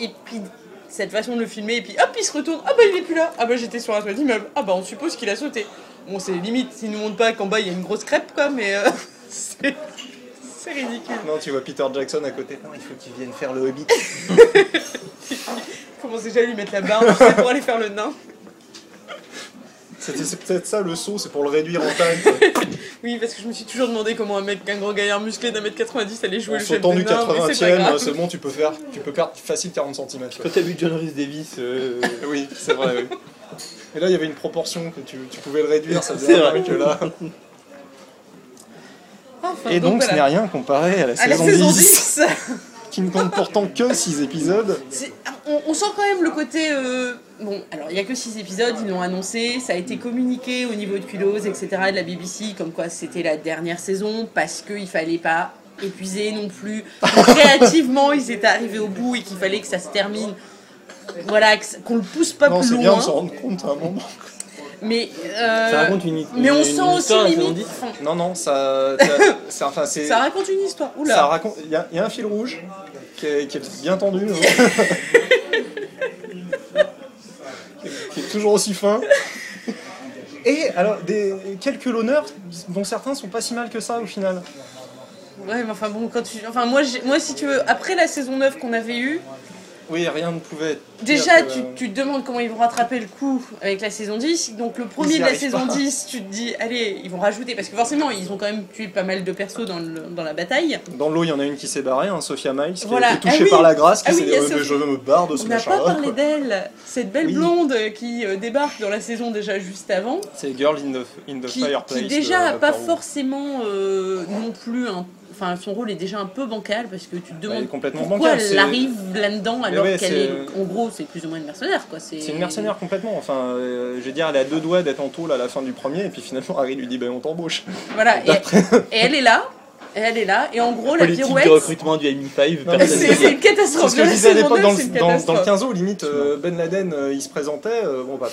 et puis cette façon de le filmer, et puis hop, il se retourne, ah bah il est plus là, ah bah j'étais sur un toit d'immeuble, ah bah on suppose qu'il a sauté. Bon, c'est limite, s'il nous montre pas qu'en bas il y a une grosse crêpe, quoi, mais euh, c'est c'est ridicule. Non, tu vois Peter Jackson à côté. Non, il faut qu'il vienne faire le Hobbit. commence déjà à lui mettre la barre tu sais, pour aller faire le nain. C'était c'est peut-être ça le saut, c'est pour le réduire en taille. quoi. Oui, parce que je me suis toujours demandé comment un mec, un grand gaillard musclé d'un mètre 90 allait jouer En le chef sautant des du nains, mais c'est pas 80ème, grave. c'est bon, tu peux faire, tu peux perdre facile 40 cm. Quand t'as vu John Rhys Davis, euh, Oui, c'est vrai, oui. Et là, il y avait une proportion que tu, tu pouvais le réduire, ça C'est faisait vrai. un que là. Enfin, Et donc, ce n'est voilà. rien comparé à la À la saison, saison 10, 10 qui ne compte pourtant que 6 épisodes. C'est- on, on sent quand même le côté. euh, bon, alors il n'y a que 6 épisodes, ils l'ont annoncé, ça a été communiqué au niveau de Kudos, etc., de la BBC, comme quoi c'était la dernière saison, parce qu'il fallait pas épuiser non plus. Donc, créativement, ils étaient arrivés au bout et qu'il fallait que ça se termine. Voilà, que ça- qu'on le pousse pas Non, plus c'est loin. bien de se rendre compte à un moment. Mais. euh, ça raconte une, mais on une- sent une aussi histoire, la saison limite. 10. enfin, Non, non, ça. enfin, c'est. ça raconte une histoire. Oula. Ça raconte. Il y, a- il y a un fil rouge qui est, qui est bien tendu, hein. qui, est, toujours aussi fin. Et alors, des, quelques l'honneur, dont certains sont pas si mal que ça au final. Ouais, mais enfin bon, quand tu. Enfin, moi, moi si tu veux, après la saison 9 qu'on avait eue, Oui, rien ne pouvait déjà que- tu, tu te demandes comment ils vont rattraper le coup avec la saison 10. Donc le premier de la saison pas. 10, tu te dis, allez, ils vont rajouter. Parce que forcément, ils ont quand même tué pas mal de persos dans, le- dans la bataille. Dans l'eau, il y en a une qui s'est barrée, hein, Sophia Miles, qui Voilà. a été touchée Ah oui. par la grâce, qui Ah oui, s'est dit je me barre de ce On n'a pas parlé d'elle, cette belle Oui. blonde qui euh, débarque dans la saison déjà juste avant. C'est Girl in the, in the qui, Fireplace. qui déjà de a pas forcément euh, non plus un- Enfin, son rôle est déjà un peu bancal parce que tu te Elle demandes est complètement pourquoi bancale, elle arrive là-dedans alors ouais, qu'elle est. En gros, c'est plus ou moins une mercenaire quoi. C'est une mercenaire complètement. Enfin, euh, je veux dire, elle a deux doigts d'être en tôle à la fin du premier, et puis finalement, Harry lui dit Ben, on t'embauche. Voilà, et, et elle est là, et elle est là, et en gros, la Politique pirouette. de recrutement du MI5. Non, mais personne C'est une catastrophe. C'est ce que je La disais à saison l'époque 9, dans, dans, dans le catastrophe. 15 au limite, euh, Ben Laden, euh, il se présentait, euh, bon bah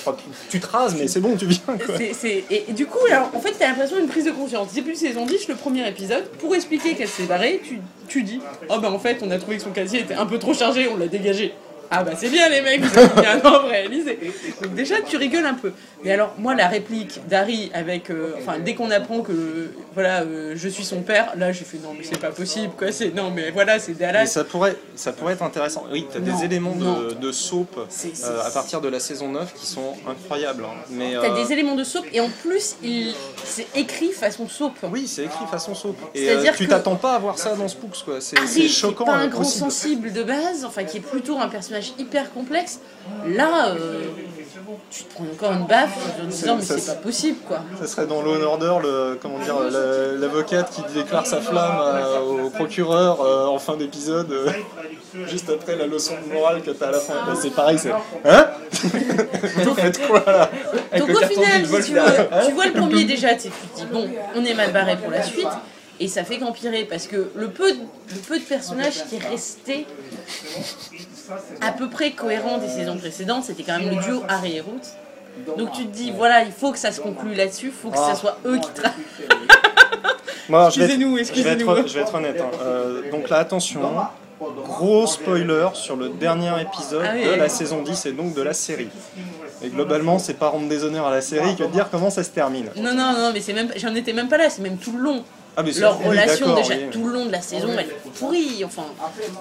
tu te rases, mais c'est bon, tu viens quoi. Et, et du coup, alors, en fait, t'as l'impression d'une prise de conscience. Début saison 10, le premier épisode, pour expliquer qu'elle s'est barrée, tu, tu dis Oh bah en fait, on a trouvé que son casier était un peu trop chargé, on l'a dégagé. Ah bah c'est bien les mecs, vous avez bien un an réalisé. Donc déjà, tu rigoles un peu. Mais alors, moi, la réplique d'Harry avec. euh, enfin, dès qu'on apprend que voilà, euh, je suis son père, là, j'ai fait Non, mais c'est pas possible, quoi. c'est Non, mais voilà, c'est Mais Dallas. ça pourrait, ça pourrait être intéressant. Oui, t'as Non, des éléments de, de soap C'est- c'est- euh, à partir de la saison 9 qui sont incroyables. hein. Mais, T'as euh, des éléments de soap, et en plus, il... c'est écrit façon soap. Oui, c'est écrit façon soap. Et C'est-à-dire euh, tu que- t'attends pas à voir ça dans Spooks, quoi. C'est Harry, c'est qui est choquant. pas un grand sensible de base, enfin qui est plutôt un personnage hyper complexe, là, euh, tu te prends encore une baffe en te disant mais c'est pas possible quoi. Ça serait dans Law and Order, le, comment dire, la- l'avocate qui déclare sa flamme à- au procureur euh, en fin d'épisode, euh, juste après la leçon de morale que t'as à la fin. Bah, c'est pareil, c'est Hein? Vous faites quoi là? Donc au final, si tu, veux, tu vois le premier déjà, tu te dis bon, on est mal barré pour la suite. Et ça fait qu'empirer parce que le peu, de, le peu de personnages qui est resté à peu près cohérent des saisons précédentes, c'était quand même le duo Harry et Ruth. Donc tu te dis, voilà, il faut que ça se conclue là-dessus, il faut que Ah. ça soit eux qui travaillent. Moi, je vais être- Excusez-nous, excusez-nous. je vais être honnête. hein. Euh, donc là, attention, gros spoiler sur le dernier épisode Ah oui, de oui. la saison 10 et donc de la série. Et globalement, c'est pas rendre des honneurs à la série que de dire comment ça se termine. Non, non, non, mais c'est même, j'en étais même pas là, c'est même tout le long. Ah, mais Leur oui, relation, déjà, oui. tout le long de la saison, elle est pourrie. Enfin,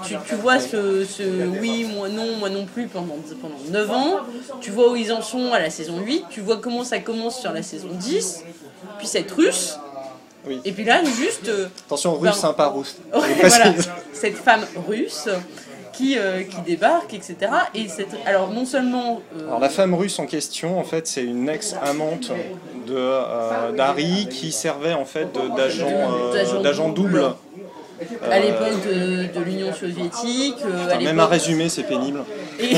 tu, tu vois ce, ce oui, moi non, moi non plus pendant, pendant 9 ans. Tu vois où ils en sont à la saison 8. Tu vois comment ça commence sur la saison 10. Puis cette russe. Oui. Et puis là, juste. euh, Attention, russe, Ben- sympa, russe. Ouais, Je voilà, cette femme russe qui, euh, qui débarque, etc. Et cette, alors non seulement euh, Alors la femme russe en question, en fait, c'est une ex-amante de euh, d'Harry qui servait en fait d'agent euh, D'agent double. à l'époque de, de l'Union soviétique, à même à résumer, c'est pénible. et,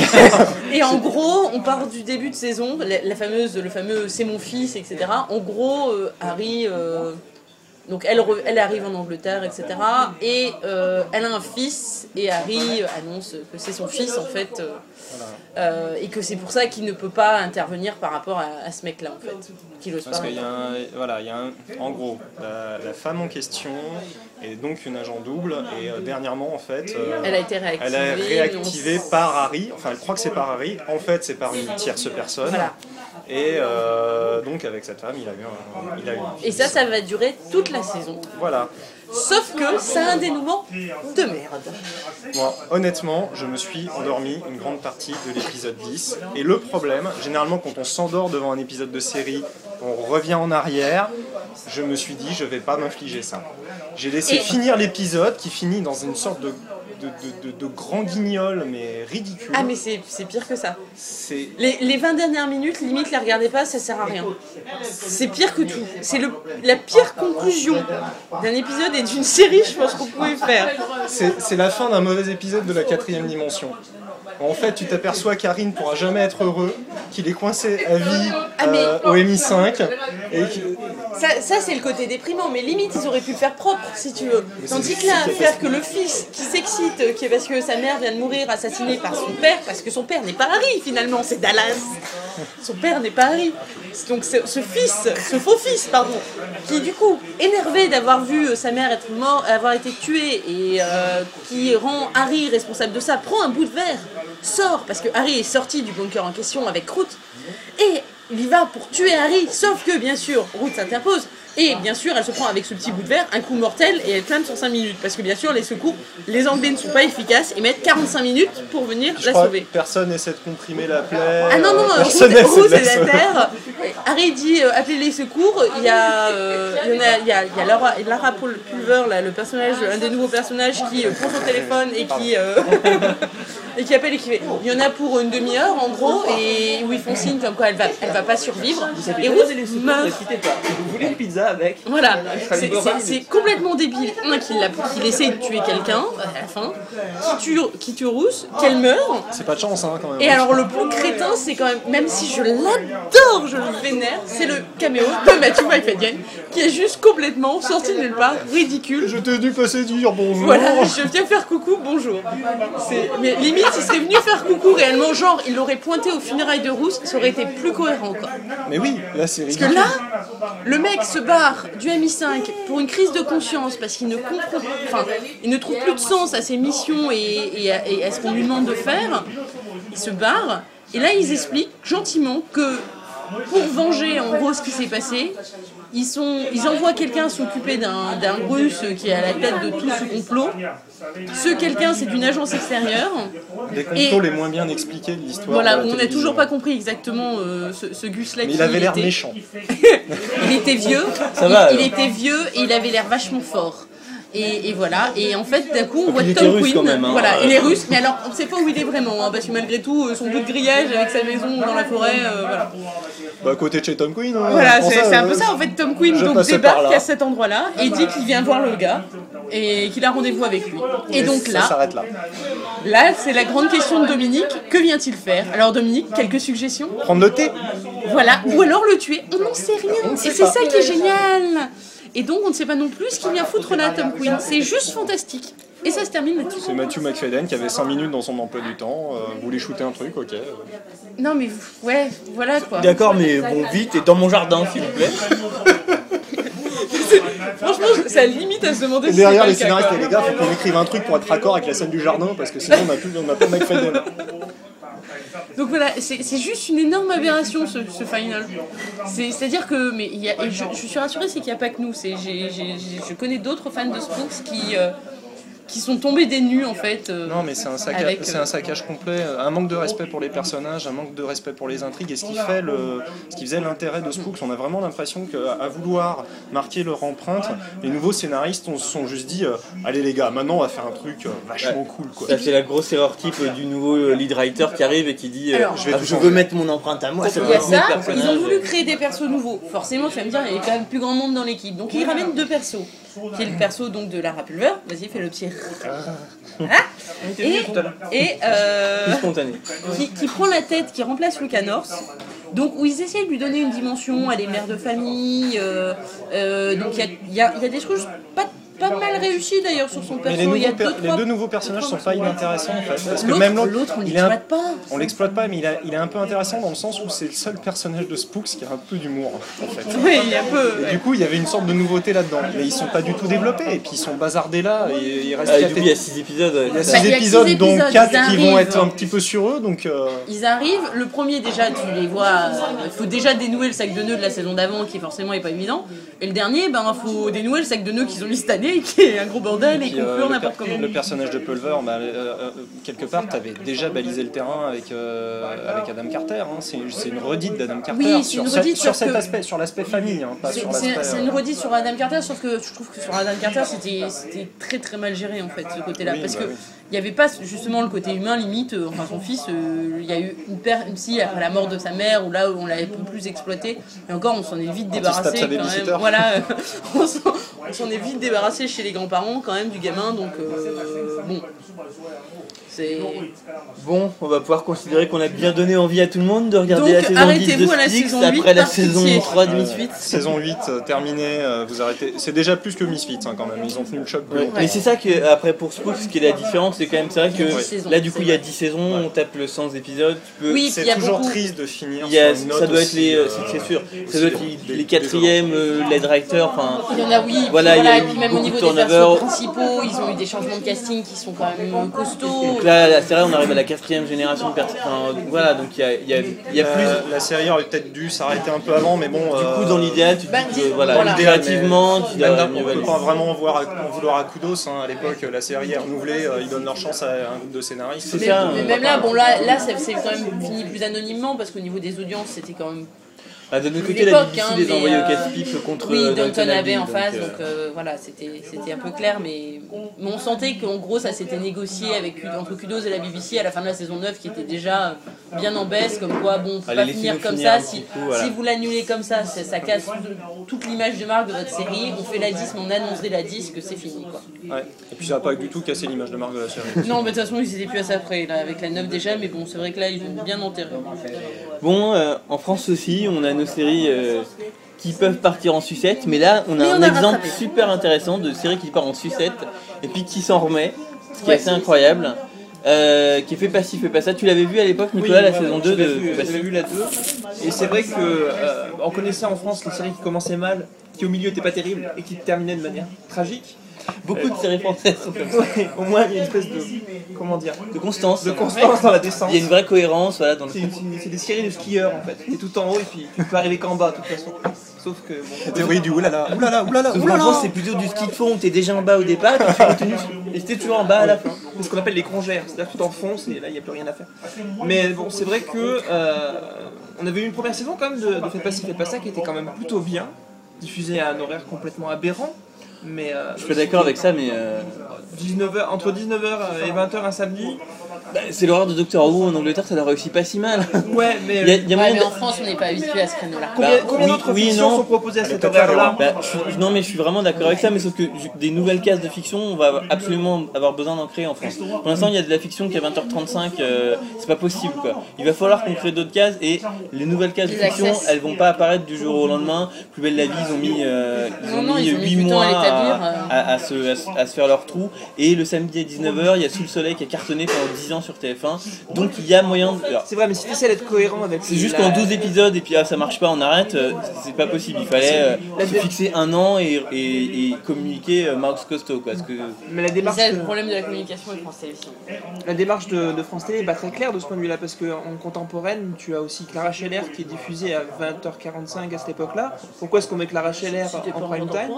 et en gros, on part du début de saison, la, la fameuse, le fameux c'est mon fils, etc. En gros, Harry, donc elle, elle arrive en Angleterre, etc. Et euh, elle a un fils, et Harry euh, annonce que c'est son fils en fait, euh, euh, et que c'est pour ça qu'il ne peut pas intervenir par rapport à, à ce mec-là en fait, qu'il ose Parce pas. qu'il y a un, voilà, il y a un, en gros, la, la femme en question est donc une agent double et euh, dernièrement en fait, euh, Elle a été réactivée. elle on réactivée par Harry. Enfin, elle croit que c'est par Harry. En fait, c'est par une tierce personne. Voilà. Et euh, donc avec cette femme, il a eu, un, il a eu un Et ça, ça va durer toute la saison. Voilà. Sauf que ça a un dénouement de merde. Moi, honnêtement, je me suis endormi une grande partie de l'épisode 10. Et le problème, généralement, quand on s'endort devant un épisode de série, on revient en arrière, je me suis dit, je vais pas m'infliger ça. J'ai laissé Et- finir l'épisode qui finit dans une sorte de, de, de- de- de grand guignol, mais ridicule. Ah mais c'est pire que ça. Les, les 20 dernières minutes, limite, les regardez pas, ça sert à rien. C'est pire que tout. C'est le- la pire conclusion d'un épisode et d'une série, je pense qu'on pouvait faire. C'est la fin d'un mauvais épisode de la quatrième dimension. En fait, tu t'aperçois qu'Arin pourra jamais être heureux, qu'il est coincé à vie Ah, mais- euh, au MI5, et que, Ça, ça, c'est le côté déprimant, mais limite, ils auraient pu le faire propre, si tu veux. Tandis que là, faire que le fils qui s'excite, qui est parce que sa mère vient de mourir assassinée par son père, parce que son père n'est pas Harry finalement, c'est Dallas. Son père n'est pas Harry. Donc ce, ce fils, ce faux fils, pardon, qui du coup, énervé d'avoir vu euh, sa mère être mort, avoir été tuée, et euh, qui rend Harry responsable de ça, prend un bout de verre, sort, parce que Harry est sorti du bunker en question avec Root, et il y va pour tuer Harry, sauf que bien sûr, Ruth s'interpose. Et bien sûr, elle se prend avec ce petit bout de verre un coup mortel et elle clame sur 5 minutes. Parce que bien sûr, les secours, les Anglais ne sont pas efficaces et mettent 45 minutes pour venir Je la crois que sauver. personne essaie de comprimer la plaie. Ah non, non, euh, euh, personne Ruth, Ruth la terre. Harry dit euh, appelez les secours. Il y a, euh, il y en a, il y a, il y a Lara, Lara Pulver, là, le personnage, un des nouveaux personnages qui euh, prend son téléphone et qui, euh, et qui appelle et qui fait il y en a pour une demi-heure en gros et où ils font signe comme quoi elle va, elle va pas survivre. Et Ruth meurt. ne quittez pas. Vous voulez une pizza avec Voilà, c'est- complètement débile. Un, qu'il qu'il essaye de tuer quelqu'un à la fin, qui tue, qui tue Rousse, qu'elle meurt. C'est pas de chance, hein, quand même. Et alors, le plus crétin, c'est quand même, même si je l'adore, je le vénère, c'est le caméo de Matthew McFadden, qui est juste complètement sorti de nulle part, ridicule. Je t'ai dû passer dire bonjour. Voilà, je viens faire coucou, bonjour. Mais limite, il serait venu faire coucou réellement, genre, il l'aurait pointé aux funérailles de Rousse, ça aurait été plus cohérent, quoi. Mais oui, là c'est Parce que ridicule. là, le mec se du MI5 pour une crise de conscience parce qu'il ne comprend, enfin, il ne trouve plus de sens à ses missions et, et à, et à ce qu'on lui demande de faire. Il se barre et là ils expliquent gentiment que pour venger en gros ce qui s'est passé, ils, sont, ils envoient quelqu'un s'occuper d'un d'un russe qui est à la tête de tout ce complot. Ce quelqu'un c'est d'une agence extérieure. Les complots les moins bien expliqués de l'histoire. Voilà, de la on n'a toujours pas compris exactement euh, ce, ce Gus-là Mais il avait l'air était. méchant. Il était vieux. Ça il, va, il était vieux et il avait l'air vachement fort. Et, et voilà, et en fait d'un coup on voit Tom Quinn, même, hein. voilà, il est russe, mais alors on sait pas où il est vraiment, hein, parce que malgré tout, euh, son bout de grillage avec sa maison dans la forêt, euh, voilà. Bah, à côté de chez Tom Quinn. hein, Voilà, c'est ça, un euh, peu ça en fait. Tom Quinn donc débarque à cet endroit-là et dit qu'il vient voir le gars et qu'il a rendez-vous avec lui. Et donc Ça là, s'arrête là. là c'est la grande question de Dominique. Que vient-il faire? Alors Dominique, quelques suggestions? Prendre le thé Voilà, ou alors le tuer, on n'en sait rien. Et c'est ça qui est génial. Et donc on ne sait pas non plus ce qu'il vient foutre là, Tom Quinn. C'est juste fantastique. Et ça se termine là-dessus. C'est Matthew McFadden qui avait 5 minutes dans son emploi du temps, euh, voulait shooter un truc, ok. Non mais ouais, voilà quoi. D'accord, mais bon, vite, et dans mon jardin, s'il vous plaît. Franchement, à la limite à se demander si derrière les scénaristes et les gars, faut qu'on écrive un truc pour être raccord avec la scène du jardin parce que sinon on n'a plus, on pas McFadden. Donc voilà, c'est juste une énorme aberration ce, ce final. C'est- C'est-à-dire que, mais je, je suis rassurée, c'est qu'il n'y a pas que nous. Je connais d'autres fans de Spooks qui, euh, qui sont tombés des nues en fait. euh, Non mais c'est un, saccage, Avec, c'est euh, un saccage complet, un manque de respect pour les personnages, un manque de respect pour les intrigues et ce qui fait le, ce qui faisait l'intérêt de Spooks, on a vraiment l'impression qu'à à vouloir marquer leur empreinte, les nouveaux scénaristes se sont juste dit euh, allez les gars, maintenant on va faire un truc euh, vachement cool quoi. Ça, c'est la grosse erreur type euh, du nouveau euh, lead writer qui arrive et qui dit euh, Alors, Je vais Ah, je veux mettre mon empreinte à moi, ça Il doit y a être mes ça, ils ont voulu créer des persos nouveaux. Forcément, tu vas me dire, il y a quand même plus grand monde dans l'équipe. Donc ils ramènent deux persos. Qui est le perso donc de Lara Pulver. Vas-y, fais le petit. Voilà. Et, et euh, Plus spontané. qui, qui prend la tête, qui remplace Luca North. Donc où ils essayent de lui donner une dimension, elle est mère de famille. euh, euh, donc il y a, il y a- y a des choses pas, pas mal réussies d'ailleurs sur son perso. les, Il y nouveaux a per- deux, les trois- deux nouveaux personnages sont pas inintéressants en fait. Parce que L'autre, même l'autre, on il est un- l'exploite pas. on l'exploite pas, mais il, a- il est un peu intéressant dans le sens où c'est le seul personnage de Spooks qui a un peu d'humour en fait. Oui, il y a peu. Et du coup, il y avait une sorte de nouveauté là-dedans. Mais ils sont pas du tout développés, et puis ils sont bazardés là, et il reste Ah, et quatre du coup, il y a 6 épisodes. il y a Bah, épisodes, dont épisodes, 4 ils qui vont être un petit peu sur eux, donc euh, Ils arrivent, le premier déjà tu les vois, il faut déjà dénouer le sac de nœuds de la saison d'avant qui forcément est pas évident. Et le dernier, ben faut dénouer le sac de nœuds qu'ils ont mis cette année qui est un gros bordel et puis, qu'on euh, pleure le, n'importe comment. le personnage de Pulver, bah, euh, euh, quelque part, tu avais déjà balisé le terrain avec, avec Adam Carter. hein. C'est une redite d'Adam Carter Oui, sur, une cette- redite sur cet que- aspect, sur l'aspect famille, hein, C'est- une redite sur Adam Carter, sauf que je trouve que sur Adam Carter c'était c'était très très mal géré en fait ce côté-là. Oui, parce bah que oui. Il n'y avait pas justement le côté humain limite, euh, enfin son fils, euh, il y a eu une père, une psy après la mort de sa mère où là où on l'avait plus exploité. Et encore on s'en est vite débarrassé quand même. Voilà, euh, on s'en- on s'en est vite débarrassé chez les grands-parents quand même du gamin, donc euh, bon. C'est. Bon, on va pouvoir considérer qu'on a bien donné envie à tout le monde de regarder Donc, la saison 10 de arrêtez-vous à la saison après 8 la par saison pitié. 3 de euh, Misfits. Saison 8 euh, terminée, euh, vous arrêtez. C'est déjà plus que Misfits hein, quand même, ils ont tenu le choc. Ouais. Mais c'est ça que, après pour Spook, ce qui est la différence, c'est quand même, c'est vrai que 10 saisons, là du coup il y a vrai. 10 saisons, on tape le 100 épisodes, tu peux. Oui, puis il y C'est toujours beaucoup. triste de finir Il y a, sur une note ça doit être les, euh, c'est c'est sûr, ça doit être dé- les quatrièmes, euh, les directeurs, enfin, Il y en a oui, Voilà, il y a et eu puis même au niveau de des persos principaux, ils ont eu des changements de casting qui sont quand même costauds. Là, là, c'est vrai, on arrive à la quatrième génération de personnes. Enfin, voilà, donc il y a, il y a- il y a plus. La, la série aurait peut-être dû s'arrêter un peu avant, mais bon. Du coup, dans l'idéal, tu te bah, dis que, voilà, créativement, tu dois on peut valider. pas vraiment voir à- en vouloir à Kudos. hein. À l'époque, la série est renouvelée, euh, ils donnent leur chance à un groupe de scénaristes. C'est Mais, ça. mais même là, bon là, là c'est quand même fini plus anonymement parce qu'au niveau des audiences, c'était quand même Bah, de notre côté, la BBC hein, les envoyait au euh, casse-pipe contre Oui, euh, Downton Abbey en donc, face, euh, donc euh, voilà, c'était c'était un peu clair, mais, mais on sentait qu'en gros ça s'était négocié avec, entre Kudos et la BBC à la fin de la saison 9 qui était déjà bien en baisse, comme quoi bon, on peut Allez, pas finir comme finir ça, si, petit coup, voilà. si vous l'annulez comme ça, ça, ça casse tout- toute l'image de marque de votre série, on fait la 10, mais on annonce dès la 10 que c'est fini quoi. Ouais. Et puis ça n'a pas du tout cassé l'image de marque de la série. Non, mais de toute façon ils étaient plus à ça près, là, avec la 9 déjà, mais bon, c'est vrai que là ils ont bien enterré. Bon, euh, en France aussi, on a nos séries euh, qui peuvent partir en sucette, mais là, on a Mais un on a exemple rattrapé. super intéressant de série qui part en sucette et puis qui s'en remet, ce qui est assez incroyable. Euh, qui est fait pas ci, fait pas ça. Tu l'avais vu à l'époque, Nicolas, la saison 2 de J'avais vu, j'avais la 2. Et c'est vrai que euh, on connaissait en France les séries qui commençaient mal, qui au milieu étaient pas terribles et qui terminaient de manière tragique. Beaucoup de séries françaises sont comme ça. Ouais, au moins il y a une espèce de comment dire De constance. de constance dans la descente. Il y a une vraie cohérence voilà, dans le C'est c'est- c'est des séries de skieurs en fait. T'es tout en haut et puis tu peux arriver qu'en bas de toute façon. Sauf que La bon. théorie du oulala, oulala, oulala, Sauf qu'en oulala. France, c'est plutôt du ski de fond où t'es déjà en bas au départ et tu continues et t'es toujours en bas à la fin. C'est ce qu'on appelle les congères, c'est-à-dire que tu t'enfonces et là il n'y a plus rien à faire. Mais bon, c'est vrai que euh, on avait eu une première saison quand même de, de Fais pas ci, fais pas ça qui était quand même plutôt bien, diffusée à un horaire complètement aberrant. Mais euh, Je suis d'accord avec ça, mais euh, 19h, entre 19h et 20h un samedi, bah, c'est l'horreur de Doctor Who en Angleterre, ça l'a réussi pas si mal. ouais, mais Il y a, il y a Ouais, moyen mais de- en France on n'est pas habitué à ce créneau-là. combien, bah, combien oui- d'autres oui fictions non. sont proposées à cet horaire-là Bah, non mais je suis vraiment d'accord avec ça, mais sauf que des nouvelles cases de fiction, on va absolument avoir besoin d'en créer en France. Pour l'instant, il y a de la fiction qui est à 20h35, euh, c'est pas possible quoi. Il va falloir qu'on crée d'autres cases et les nouvelles cases de fiction, access. elles vont pas apparaître du jour au lendemain. Plus belle la vie, ils ont mis, euh, ils Non, ont non, mis ils ont mis 8 du temps à mois l'établir, à, à- à se, à se- à se faire leur trou. Et le samedi à 19h, il y a Sous le soleil qui a cartonné pendant 10 ans sur TF1. Donc il y a moyen de. C'est vrai, mais si tu essaies d'être cohérent avec. c'est juste la- qu'en 12 épisodes et puis ah, ça marche pas, on arrête, euh, c'est pas possible. Il fallait euh, se fixer un an et, et- et communiquer euh, Marx Costaud. Quoi, parce que, Mais la C'est démarche, ça le de, problème de la communication avec France Télévisions. la démarche de, de France Télé est pas très claire de ce point de vue-là, parce qu'en contemporaine, tu as aussi Clara Scheller qui est diffusée à 20h45 à cette époque-là. Pourquoi est-ce qu'on met Clara Scheller en prime time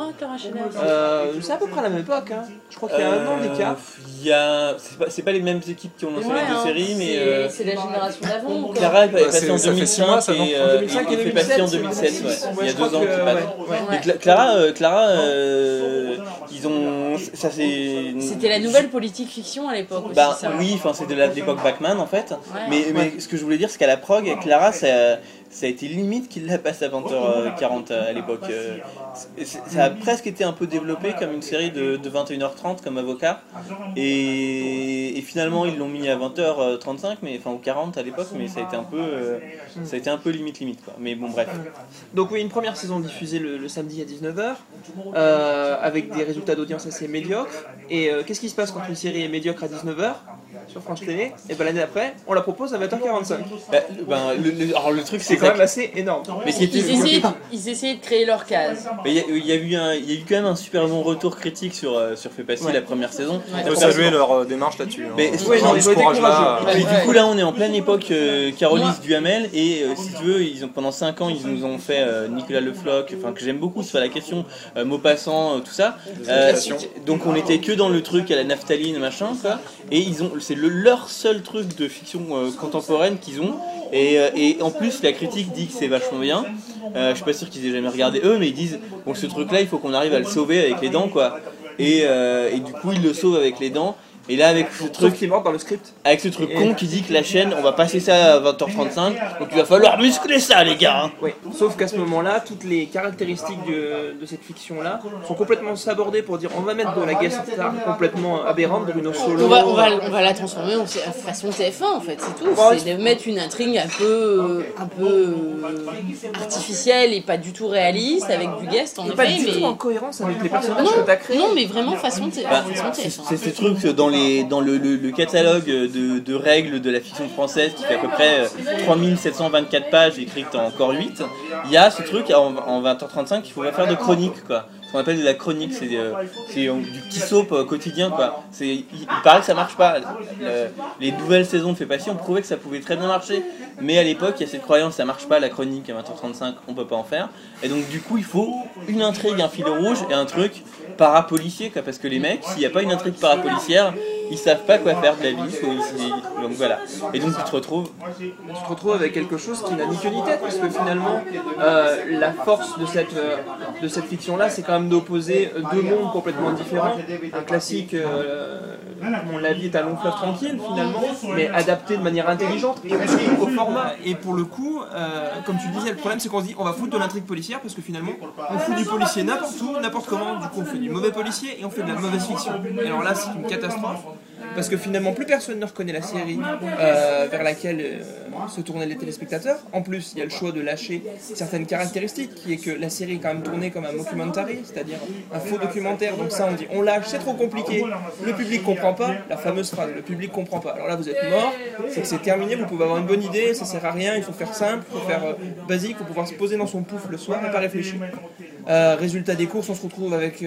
Euh, C'est à peu près à la même époque, hein. je crois qu'il y a un an d'écart. il y a- C'est pas, c'est pas les mêmes équipes qui ont lancé Ouais, hein, séries, mais. c'est- euh, C'est la génération d'avant. Clara est Bah, passée c'est- en ça fait six 2005 mois, ça, non et, En 2005 il et fait passer en 2007, 2007, ouais. il y a deux ans qu'il passe. Clara, euh, Clara euh, ils ont. Ça c'est. C'était la nouvelle politique fiction à l'époque aussi. Bah oui, enfin c'était de de l'époque Bachman en fait. Mais, mais ce que je voulais dire, c'est qu'à la prog, Clara, ça, ça a été limite qu'il la passe à 20h40 à l'époque. Ça a presque été un peu développé comme une série de, de 21h30 comme avocat. Et, et finalement, ils l'ont mis à 20h35, mais enfin ou 40 à l'époque, mais ça a été un peu, euh, ça a été un peu limite limite quoi. Mais bon bref. Donc oui, une première saison diffusée le, samedi à 19h, euh, avec des résultats d'audience assez médiocres. Et euh, qu'est-ce qui se passe quand une série est médiocre à 19h sur France Télé Et ben l'année d'après, on la propose à 20h45. Bah, ben, le, le- alors le truc C'est quand même assez énorme. mais Ils essayaient, ils essayaient de créer leur case. Mais il y, a- il y a eu un- il y a eu quand même un super bon retour critique sur, euh, sur Fais pas ci, Ouais. la première saison. Ouais. Il faut saluer leur euh, démarche là-dessus. hein. Mais- Vraiment, ouais, non, ce ils ont été courage-là, courageux. Et Ouais. du coup là on est en pleine époque euh, Carolis Duhamel et euh, si tu veux ils ont pendant 5 ans ils nous ont fait euh, Nicolas Le Floch enfin que j'aime beaucoup sur la question euh, Maupassant euh, tout ça Euh, donc on était que dans le truc à la naphtaline machin quoi et ils ont c'est le, leur seul truc de fiction euh, contemporaine qu'ils ont. Et, euh, et en plus la critique dit que c'est vachement bien. Euh, je suis pas sûr qu'ils aient jamais regardé eux mais ils disent bon ce truc là il faut qu'on arrive à le sauver avec les dents quoi. Et, et du coup ils le sauvent avec les dents et là avec ce Sauf truc mort dans le script. avec ce truc con qui dit que la chaîne, on va passer ça à 20h35, donc il va falloir muscler ça, les gars. hein. Oui. Sauf qu'à ce moment-là, toutes les caractéristiques de, de cette fiction-là sont complètement sabordées pour dire on va mettre de la guest star complètement aberrante, Bruno Solo. On va, on, va, on va la transformer en façon TF1 en fait, c'est tout. Ouais. C'est de mettre une intrigue un peu, un peu euh, artificielle et pas du tout réaliste avec du guest en Et pas effet. du tout en cohérence avec les personnages Non, que tu as créés. non, mais vraiment façon, Bah, façon c'est TF1. c'est ces trucs dans, les, dans le, catalogue de, règles de la fiction française qui fait à peu près euh, 3724 pages écrites en encore 8. Il y a ce truc en, en 20h35 qu'il faut pas faire de chronique quoi. Ce qu'on appelle de la chronique, c'est euh, du petit soap euh, quotidien quoi. Il, il paraît que ça marche pas. Le- les nouvelles saisons de Fait Passion prouvaient que ça pouvait très bien marcher, mais à l'époque il y a cette croyance ça marche pas la chronique à 20h35, on peut pas en faire. Et donc du coup il faut une intrigue, un fil rouge et un truc parapolicier quoi, parce que les mecs s'il n'y a pas une intrigue parapolicière ils savent pas quoi faire de la vie. faut- ils- donc voilà. Et donc tu te retrouves tu te retrouves avec quelque chose qui n'a ni queue ni tête parce que finalement euh, la force de cette, euh, de cette fiction là c'est quand même d'opposer deux mondes complètement différents. Un classique euh, la vie est un long fleuve tranquille finalement mais adapté de manière intelligente et aussi au format. Et pour le coup euh, comme tu disais le problème c'est qu'on se dit on va foutre de l'intrigue policière parce que finalement on fout du policier n'importe où n'importe comment. Du coup on fait du mauvais policier et on fait de la mauvaise fiction. Et alors là c'est une catastrophe parce que finalement plus personne ne reconnaît la série euh, vers laquelle euh, se tournaient les téléspectateurs. En plus, il y a le choix de lâcher certaines caractéristiques, qui est que la série est quand même tournée comme un mockumentary, c'est-à-dire un faux documentaire. Donc ça, on dit on lâche, c'est trop compliqué, le public comprend pas. La fameuse phrase, le public comprend pas. Alors là, vous êtes mort, c'est que c'est terminé, vous pouvez avoir une bonne idée, ça sert à rien, il faut faire simple, il faut faire euh, basique, il faut pouvoir se poser dans son pouf le soir et pas réfléchir. Résultat des courses, on se retrouve avec 6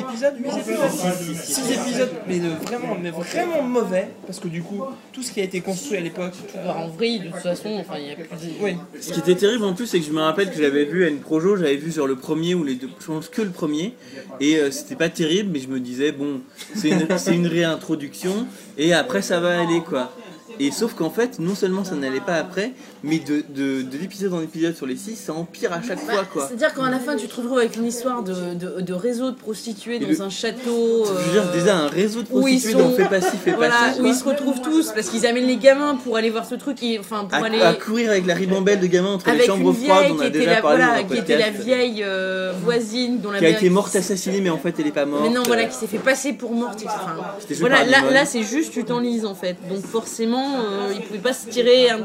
épisodes, 8 épisodes 6 épisodes, mais vraiment, mais vraiment mauvais, parce que du coup, tout ce qui a été construit à l'époque. euh, en vrai, de toute façon, enfin, il y a plus de... oui, Ce qui était terrible en plus, c'est que je me rappelle que j'avais vu à une projo, j'avais vu sur le premier ou les deux, je pense que le premier, et euh, c'était pas terrible, mais je me disais, bon, c'est une, c'est une réintroduction, et après ça va aller quoi. Et sauf qu'en fait, non seulement ça n'allait pas après, mais de, de, de l'épisode en épisode sur les six, ça empire à chaque fois quoi. C'est-à-dire qu'à la fin, tu te retrouves avec une histoire de, de, de réseau de prostituées dans le- un château. Je veux dire, euh, déjà un réseau de ils prostituées sont- dont fait passif, fait Voilà, passif. où quoi. ils se retrouvent tous parce qu'ils amènent les gamins pour aller voir ce truc, et, enfin pour À, aller à courir avec la ribambelle de gamins entre les chambres froides, on a déjà la, parlé voilà, dans qui était la vieille euh, voisine dont la qui a été morte assassinée, mais en fait elle est pas morte. Mais non, voilà, qui s'est fait passer pour morte. Enfin, voilà, là c'est juste tu t'enlises en fait. Donc forcément, euh, ils pouvaient pas se tirer un-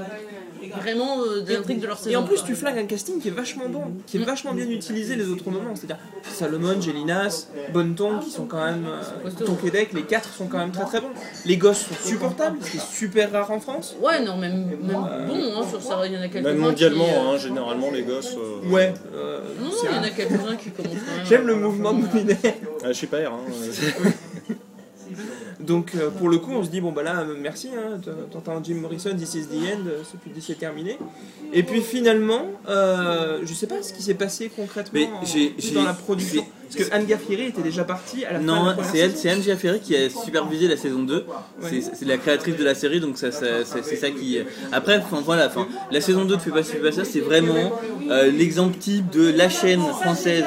vraiment euh, de l'intrigue de leur saison. Et en plus, tu flingues un casting qui est vachement bon, qui est vachement bien utilisé les autres moments. C'est-à-dire Salomon, Gélinas, Bonneton, qui sont quand même. Euh, Tonquédec, les quatre sont quand même très très bons. Les gosses sont supportables, ce qui est super rare en France. Ouais, non, même, même bon, hein, sur ça, il y en a quelques-uns. Même mondialement, qui, euh, hein, généralement, les gosses. euh, Ouais. euh, Non, non, c'est il y en a quelques-uns qui commencent. J'aime le mouvement de Moulinet. ah, je suis pas R. Hein. Donc euh, pour le coup, on se dit bon bah là, euh, merci, hein, t'entends Jim Morrison, This is the end, euh, c'est terminé. Et puis finalement, euh, je sais pas ce qui s'est passé concrètement Mais en- j'ai- j'ai- dans la production. Parce que Anne Gaffieri était déjà partie à la fin de Non, la c'est elle, c'est Anne Giaferi qui a supervisé la saison 2. C'est la créatrice de la série, donc ça, ça- c'est c'est ça qui. Après, enfin, voilà, la saison 2 de Fais pas ci, fais pas ça, c'est vraiment euh, l'exemple type de la chaîne française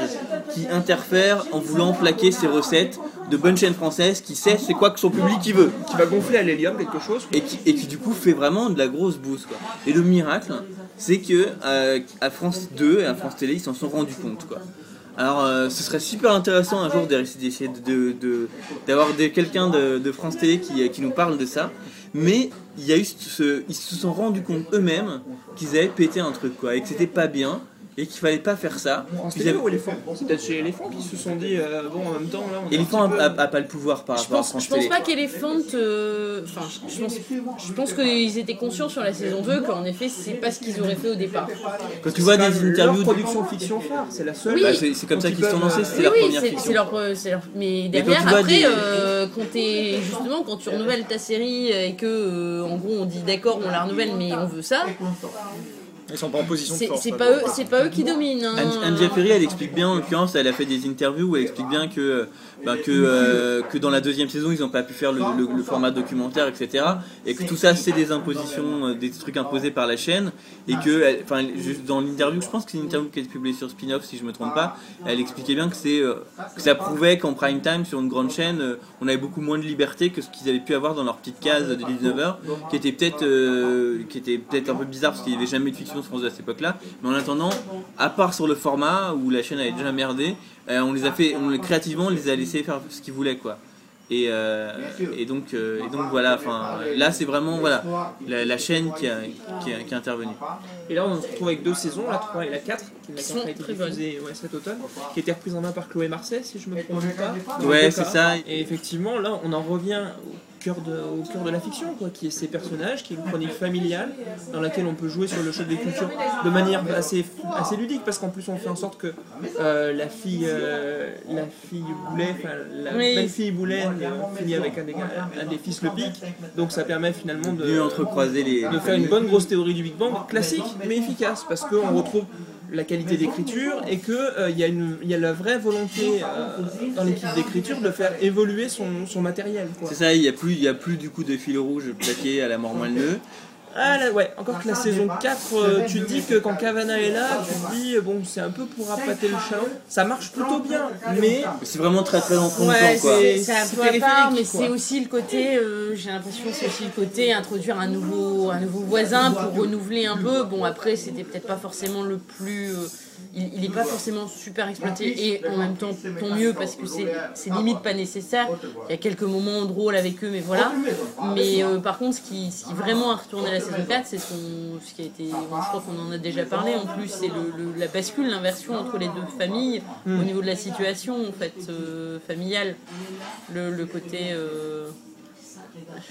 qui interfère en voulant plaquer ses recettes de bonne chaîne française qui sait c'est quoi que son public qui veut Qui va gonfler à l'hélium quelque chose. et qui, et qui du coup fait vraiment de la grosse bouse quoi. Et le miracle, c'est que euh, à France 2 et à France Télé, ils s'en sont rendus compte quoi. Alors euh, ce serait super intéressant un jour d'essayer de- de- d'avoir des- quelqu'un de, de France Télé qui, qui nous parle de ça. Mais il y a eu ce, ils se sont rendus compte eux-mêmes qu'ils avaient pété un truc quoi et que c'était pas bien et qu'il fallait pas faire ça. Télé avaient- Éléphant peut-être chez Éléphant qui se sont dit euh, bon en même temps là. On est Éléphant un petit a, peu- a- a pas le pouvoir par Je rapport à pense, France je pense Télé. pas qu'Elephant. euh, Enfin, je pense, je pense qu'ils étaient conscients sur la saison 2 qu'en effet, c'est pas ce qu'ils auraient fait au départ. Quand tu vois des interviews, de- production fiction phare, c'est la seule. Oui. bah, c'est comme ça Qui qu'ils se sont lancés, euh, c'était Oui, leur oui, première c'est fiction. c'est leur, leur- Mais derrière, après, des- euh, quand t'es justement quand tu renouvelles ta série et que euh, en gros on dit d'accord, on la renouvelle, mais on veut ça, Ils sont pas en position de c'est force. c'est pas eux, donc. c'est pas eux qui dominent. hein. Anne, Anne Giaferi, elle explique bien, en l'occurrence, elle a fait des interviews où elle explique bien que, bah, que, euh, que dans la deuxième saison, ils n'ont pas pu faire le, le- le format documentaire, etc. Et que tout ça, c'est des impositions, euh, des trucs imposés par la chaîne. Et que, enfin, dans l'interview, je pense que c'est une interview qui a été publiée sur Spin-off, si je me trompe pas, elle expliquait bien que, c'est, euh, que ça prouvait qu'en prime time, sur une grande chaîne, euh, on avait beaucoup moins de liberté que ce qu'ils avaient pu avoir dans leur petite case de 19h, qui était peut-être euh, qui était peut-être un peu bizarre parce qu'il n'y avait jamais de fiction sur France 2 à cette époque-là. Mais en attendant, à part sur le format où la chaîne avait déjà merdé, on les a fait, on, créativement, on les a laissés faire ce qu'ils voulaient quoi. Et, euh, et donc, euh, et donc voilà. Enfin, là c'est vraiment voilà la, la chaîne qui a, qui, a, qui a intervenu. Et là, on se retrouve avec deux saisons, la 3 et la 4, qui sont très bonnes. diffusée ouais, cet automne, qui était reprise en main par Chloé Marseille, si je me trompe pas. Ouais, c'est ça. Et effectivement, là, on en revient cœur de, au cœur de la fiction, quoi, qui est ces personnages, qui est une chronique familiale dans laquelle on peut jouer sur le choc des cultures de manière assez, assez ludique, parce qu'en plus on fait en sorte que euh, la fille, euh, la fille Boulet, enfin la Oui. belle fille Boulet euh, finit avec un des, un des fils le pic, donc ça permet finalement de, les. de faire une bonne grosse théorie du Big Bang, classique mais efficace, parce qu'on retrouve la qualité d'écriture et qu'il il y, a une- il y a la vraie volonté euh, dans l'équipe d'écriture de faire évoluer son, son matériel. C'est ça, il n'y a, plus- il y a plus du coup de fil rouge plaqué à la mort moelle Ah là, ouais, encore que la saison 4, euh, tu dis que quand Cavana est là, tu te dis, bon, c'est un peu pour appâter le chat. Ça marche plutôt bien, mais C'est vraiment très très en fond de Ouais, quoi. c'est- un peu à part, mais c'est aussi le côté, euh, j'ai l'impression que c'est aussi le côté introduire un nouveau, un nouveau voisin pour renouveler un peu. Bon, après, c'était peut-être pas forcément le plus. euh, il n'est pas forcément super exploité et en même temps, tant mieux parce que c'est c'est limite pas nécessaire. Il y a quelques moments drôles avec eux, mais voilà. Mais euh, par contre, ce qui, ce qui vraiment a retourné la saison 4, c'est ce, qui a été. bon, je crois qu'on en a déjà parlé en plus, c'est le, le- la bascule, l'inversion entre les deux familles au niveau de la situation en fait euh, familiale. Le, le côté. euh,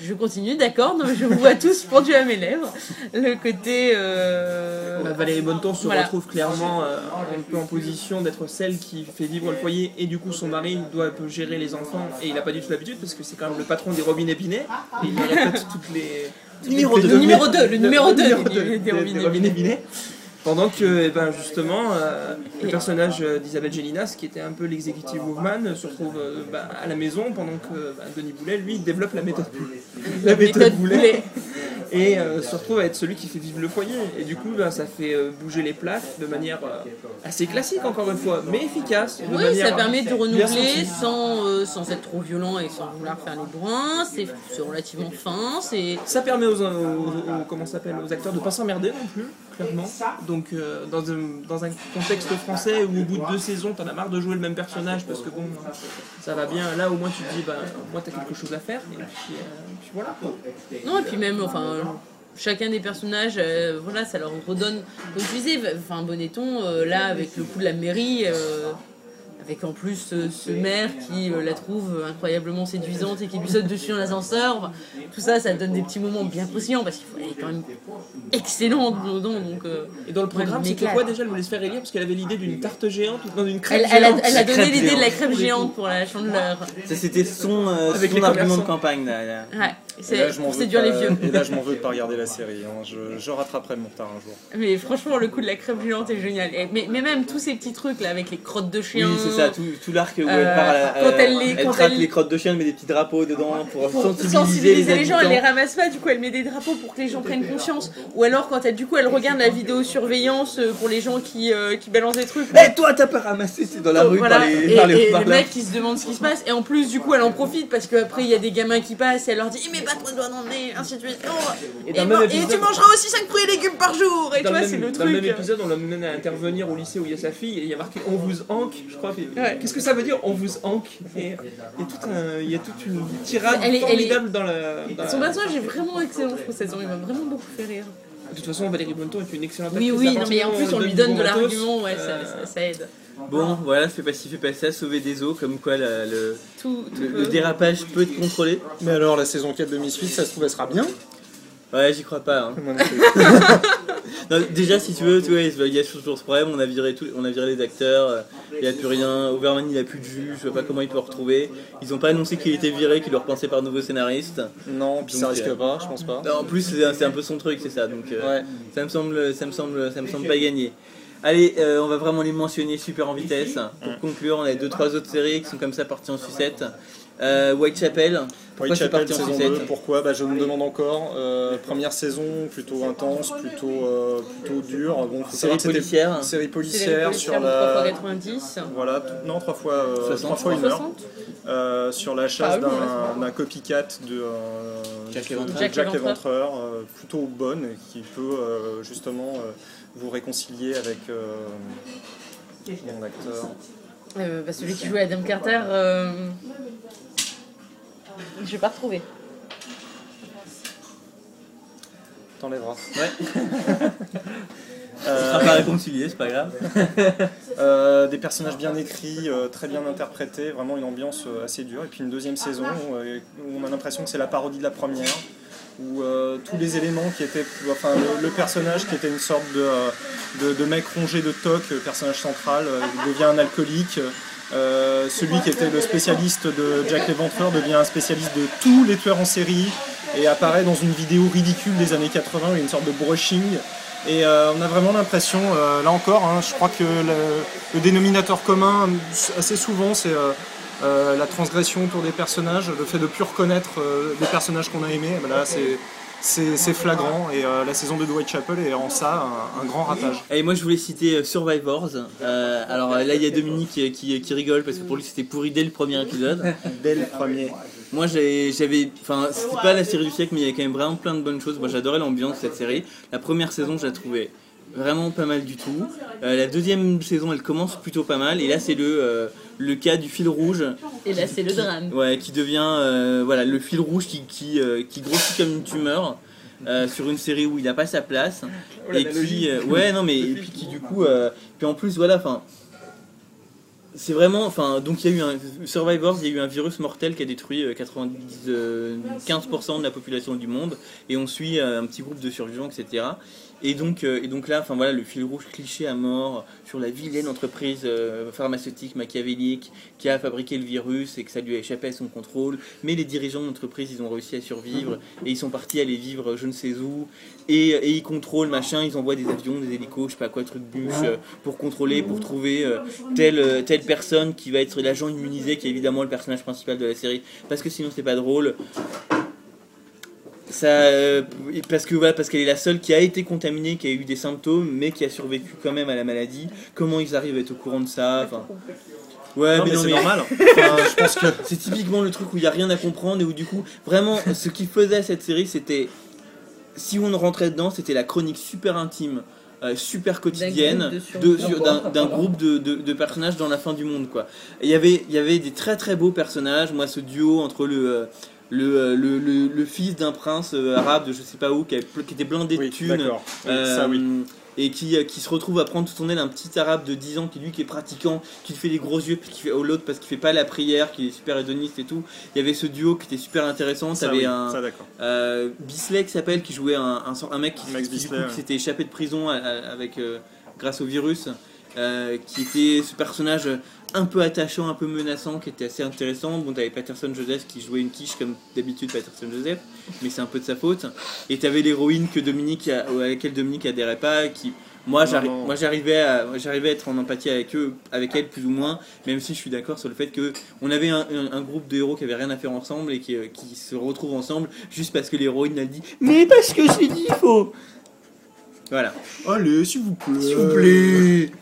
Je continue, d'accord, je vous vois tous pendus à mes lèvres. Le côté. euh, bah, Valérie Bonneton se Voilà. retrouve clairement euh, un peu en position d'être celle qui fait vivre le foyer et du coup son mari doit un peu gérer les enfants et il n'a pas du tout l'habitude parce que c'est quand même le patron des robinets Binet et il répète toutes les. Numéro. Le numéro mais- 2, le numéro 2 numéro des, deux des des- robinets. des robinets Binet. Pendant que, eh ben, justement, euh, le personnage euh, d'Isabelle Gélinas, qui était un peu l'executive woman, se retrouve euh, bah, à la maison pendant que bah, Denis Boulet, lui, développe la méthode Boulet. La méthode Boulet. Et euh, se retrouve à être celui qui fait vivre le foyer. Et du coup, bah, ça fait bouger les plaques de manière assez classique, encore une fois, mais efficace. de Oui, manière, ça permet de renouveler sans, sans être trop violent et sans vouloir faire les bourrins. C'est relativement fin. Ça permet aux, aux- aux- comment s'appelle, aux acteurs de pas s'emmerder non plus, clairement. Donc euh, dans, un, dans un contexte français où au bout de deux saisons, t'en as marre de jouer le même personnage parce que bon, ça va bien. Là au moins tu te dis, bah moi t'as quelque chose à faire. Et puis, euh, puis voilà. quoi. Non, et puis même, enfin, chacun des personnages, euh, voilà, ça leur redonne, comme tu disais, enfin, Bonneton, euh, là, avec le coup de la mairie, euh, avec en plus ce maire qui euh, la trouve incroyablement séduisante et qui lui saute dessus dans l'ascenseur, enfin, tout ça, ça donne des petits moments bien croustillants parce qu'il faut elle est quand même excellente dedans, donc... euh, Et dans le programme, c'était quoi déjà Elle voulait se faire élire parce qu'elle avait l'idée d'une tarte géante ou d'une crêpe Elle, elle a, géante. elle a donné l'idée de la crêpe géante pour la chandeleur. Ça c'était son, euh, son argument de campagne là. là. Ouais, Et c'est là, je m'en pour veux séduire les vieux. Et là, je m'en veux de pas regarder la série. hein. Je, je rattraperai le retard un jour. Mais franchement, le coup de la crêpe géante est génial. Et- mais, mais même tous ces petits trucs là avec les crottes de chien. Oui, c'est ça, tout, tout l'arc où Euh, elle part à la, quand elle les- quand traque elle- les crottes de chien, elle met des petits drapeaux dedans pour, Pour sensibiliser, sensibiliser les, gens, elle les ramasse pas, du coup elle met des drapeaux pour que les gens prennent conscience. Ou alors quand elle, du coup elle regarde la vidéosurveillance euh, pour les gens qui, euh, qui balancent des trucs. Eh toi t'as pas ramassé, c'est dans la rue Voilà. par les, et par les et par le là. mec qui se demande ce qui se passe et en plus du coup elle en profite parce qu'après il y a des gamins qui passent et elle leur dit Eh, mais pas trop de doigts dans le nez ainsi de suite Non. Et et, le man- même et épisode- tu mangeras aussi 5 fruits et légumes par jour et tu Dans, vois le c'est le dans le même truc épisode, on l'amène à intervenir au lycée où il y a sa fille et il y a marqué On vous hanque, je crois. Ouais. Qu'est-ce que ça veut dire On vous hanque Et il y a, toute une tirade Elle est- elle est- formidable dans la. dans Son la- personnage est vraiment excellent je trouve cette saison il m'a vraiment beaucoup fait rire De toute façon, Valérie Bonneton est une excellente oui actrice. oui À non mais en plus on lui donne de l'argument ouais euh, ça, ça- ça aide Bon, voilà, fais pas ci, fais pas ça, sauver des eaux, comme quoi la- le, tout, tout le, peut- le dérapage peut être contrôlé. Mais alors, la saison 4 de Misfits, ça se trouve, elle sera bien? Ouais, j'y crois pas. hein. Non déjà, si tu veux, tu vois, il y a toujours ce problème, on a viré, tout, on a viré les acteurs, euh, il n'y a plus rien, Overman il a plus de jus, je vois pas comment il peut retrouver. Ils ont pas annoncé qu'il était viré, qu'il le repensait par nouveau scénariste. Non, puis ça risque euh, pas, je pense pas. Non, en plus, c'est un, c'est un peu son truc, c'est ça, donc euh, Ouais. ça, me semble, ça, me semble, ça me semble pas gagné. Allez, euh, on va vraiment les mentionner super en vitesse. Pour conclure, on a deux, trois autres séries qui sont comme ça parties en sucette. Euh, Whitechapel, pourquoi Whitechapel parti en saison sucette 2, pourquoi bah, Je me demande encore. Euh, première saison plutôt intense, plutôt, euh, plutôt dure. Bon, Série policière. une série policière sur la. 3x90 Voilà, tout- non, trois fois, euh, 60, trois fois une heure. 60 Euh, sur la chasse Ah oui, d'un copycat de euh, Jack Jack Éventreur. Plutôt bonne et qui peut euh, justement euh, vous réconcilier avec euh, mon acteur. Euh, bah, celui qui jouait Adam Carter, euh... je vais pas retrouver. T'enlèveras. On Euh, sera pas réconcilié, c'est pas grave. Euh, des personnages bien écrits, euh, très bien interprétés, vraiment une ambiance euh, assez dure. Et puis une deuxième saison euh, où on a l'impression que c'est la parodie de la première, où euh, tous les éléments qui étaient, enfin le, personnage qui était une sorte de, euh, mec rongé de toc, le personnage central, euh, devient un alcoolique. Euh, celui qui était le spécialiste de Jack l'Éventreur devient un spécialiste de tous les tueurs en série et apparaît dans une vidéo ridicule des années 80, où il y a une sorte de brushing. Et euh, on a vraiment l'impression, euh, là encore, hein, je crois que le dénominateur commun, assez souvent, c'est euh, la transgression autour des personnages, le fait de plus reconnaître euh, des personnages qu'on a aimés. Ben là, c'est- c'est c'est flagrant. Et euh, la saison de The Whitechapel est en ça un, un grand ratage. Et moi je voulais citer euh, Survivors. Euh, alors là il y a Dominique qui, qui, qui rigole parce que pour lui c'était pourri dès le premier épisode. Dès le premier. Moi j'ai- j'avais. Enfin c'était pas la série du siècle mais il y avait quand même vraiment plein de bonnes choses. Moi j'adorais l'ambiance de cette série. La première saison je la trouvais vraiment pas mal du tout. Euh, la deuxième saison elle commence plutôt pas mal. Et là c'est le, euh, le cas du fil rouge. Et là, c'est le drame. Ouais, qui devient euh, voilà, le fil rouge qui, qui, euh, qui grossit comme une tumeur. euh, sur une série où il n'a pas sa place et qui euh, ouais non mais et puis qui du coup euh, puis en plus voilà enfin c'est vraiment enfin donc il y a eu un Survivors il y a eu un virus mortel qui a détruit euh, 90 euh, 15% de la population du monde et on suit euh, un petit groupe de survivants etc et donc euh, et donc là enfin voilà le fil rouge cliché à mort sur la vilaine entreprise euh, pharmaceutique machiavélique qui a fabriqué le virus et que ça lui a échappé à son contrôle. Mais les dirigeants de l'entreprise ils ont réussi à survivre et ils sont partis aller vivre je ne sais où. Et, et ils contrôlent machin ils envoient des avions des hélicos je sais pas quoi truc bûche euh, pour contrôler pour trouver euh, telle euh, telle personne qui va être l'agent immunisé qui est évidemment le personnage principal de la série. Parce que sinon c'est pas drôle ça euh, parce que voilà parce qu'elle est la seule qui a été contaminée qui a eu des symptômes mais qui a survécu quand même à la maladie comment ils arrivent à être au courant de ça enfin ouais Non, mais mais non c'est mais normal. Enfin, je pense que c'est typiquement le truc où il n'y a rien à comprendre et où du coup, vraiment, ce qui faisait cette série, c'était, si on rentrait dedans, c'était la chronique super intime, euh, super quotidienne d'un groupe de, de- de personnages dans la fin du monde. quoi. Il y avait, il y avait des très très beaux personnages, moi ce duo entre le... euh, le, euh, le, le- le fils d'un prince euh, arabe de je sais pas où qui, était blindé de oui, thunes euh, ça oui. et qui, euh, qui se retrouve à prendre sous son aile un petit arabe de 10 ans qui lui qui est pratiquant, qui fait des gros yeux puis qui fait au l'autre parce qu'il fait pas la prière, qui est super hédoniste et tout. Il y avait ce duo qui était super intéressant. Ça, T'avais oui, un ça euh, Bisley qui s'appelle qui jouait un, un, mec qui, ouais. s'était échappé de prison avec euh, grâce au virus. euh, qui était ce personnage un peu attachant, un peu menaçant, qui était assez intéressant. Bon, t'avais Patterson Joseph qui jouait une quiche comme d'habitude Patterson Joseph, mais c'est un peu de sa faute. Et t'avais l'héroïne que Dominique, a- à laquelle Dominique adhérait pas, qui moi, j'arrivais à j'arrivais à être en empathie avec eux, avec elle plus ou moins, même si je suis d'accord sur le fait que on avait un, un- un groupe de héros qui avait rien à faire ensemble et qui, euh, qui se retrouvent ensemble juste parce que l'héroïne a dit mais parce que j'ai dit il faut. Voilà. Allez, s'il vous plaît. S'il vous plaît.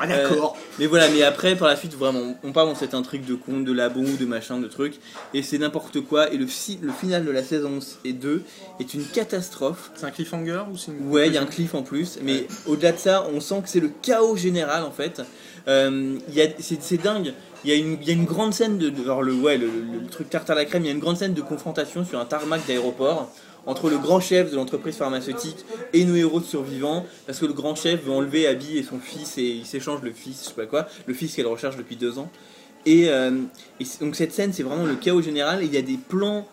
Ah, d'accord. Mais voilà, mais après, par la suite, vraiment, on part dans cette intrigue de conte, de labo, de machin, de trucs, et c'est n'importe quoi. Et le, le final de la saison et 2 est une catastrophe. C'est un cliffhanger ou c'est une Ouais, il y a un cliff en plus, mais au-delà de ça, on sent que c'est le chaos général en fait. Euh, il y a- c'est c'est dingue. Il y, a une, il y a une grande scène de, de- alors le, ouais, le, le- le truc tarte à la crème. Il y a une grande scène de confrontation sur un tarmac d'aéroport entre le grand chef de l'entreprise pharmaceutique et nos héros de survivants, parce que le grand chef veut enlever Abby et son fils et il s'échange le fils, je sais pas quoi, le fils qu'elle recherche depuis deux ans. Et, euh, donc cette scène, c'est vraiment le chaos général. Et il y a des plans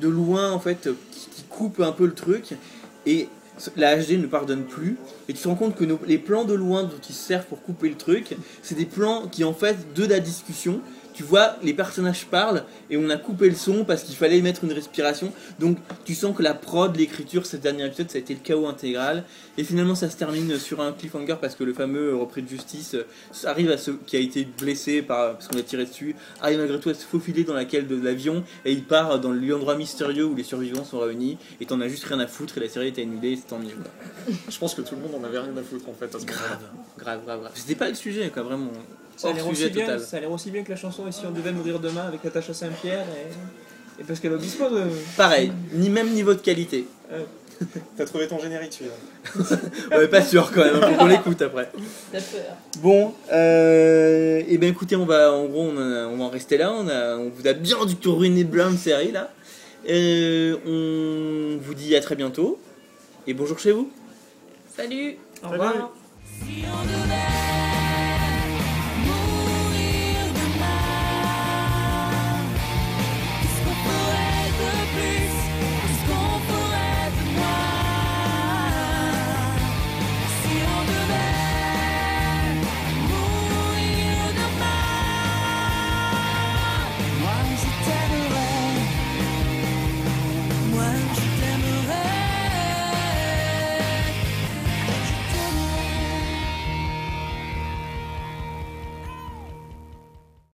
de loin en fait qui, coupent un peu le truc et la HD ne pardonne plus et tu te rends compte que les plans de loin dont ils se servent pour couper le truc c'est des plans qui en fait de la discussion tu vois les personnages parlent et on a coupé le son parce qu'il fallait mettre une respiration donc tu sens que la prod l'écriture ce dernier épisode ça a été le chaos intégral et finalement ça se termine sur un cliffhanger parce que le fameux repris de justice euh, arrive à ce qui a été blessé par parce qu'on a tiré dessus arrive malgré tout à se faufiler dans la cale de l'avion et il part dans l'endroit mystérieux où les survivants sont réunis et t'en as juste rien à foutre et la série était annulée et c'est tant mieux. Je pense que tout le monde en avait rien à foutre en fait à ce moment-là. grave grave grave c'était pas le sujet quoi vraiment Ça a l'air aussi, bien- total ça a l'air aussi bien que la chanson Et si on devait mourir demain avec Natacha Saint-Pierre et, et Pascal Obispo. De... pareil ni même niveau de qualité T'as trouvé ton générique celui-là ouais pas sûr quand même faut qu'on l'écoute après T'as peur. Bon, euh, et ben écoutez, on va en gros on, a- on va en rester là. On, a, on vous a bien du tout ruiné plein de séries là. Euh, on vous dit à très bientôt et bonjour chez vous. Salut Au revoir. Salut. Si on devait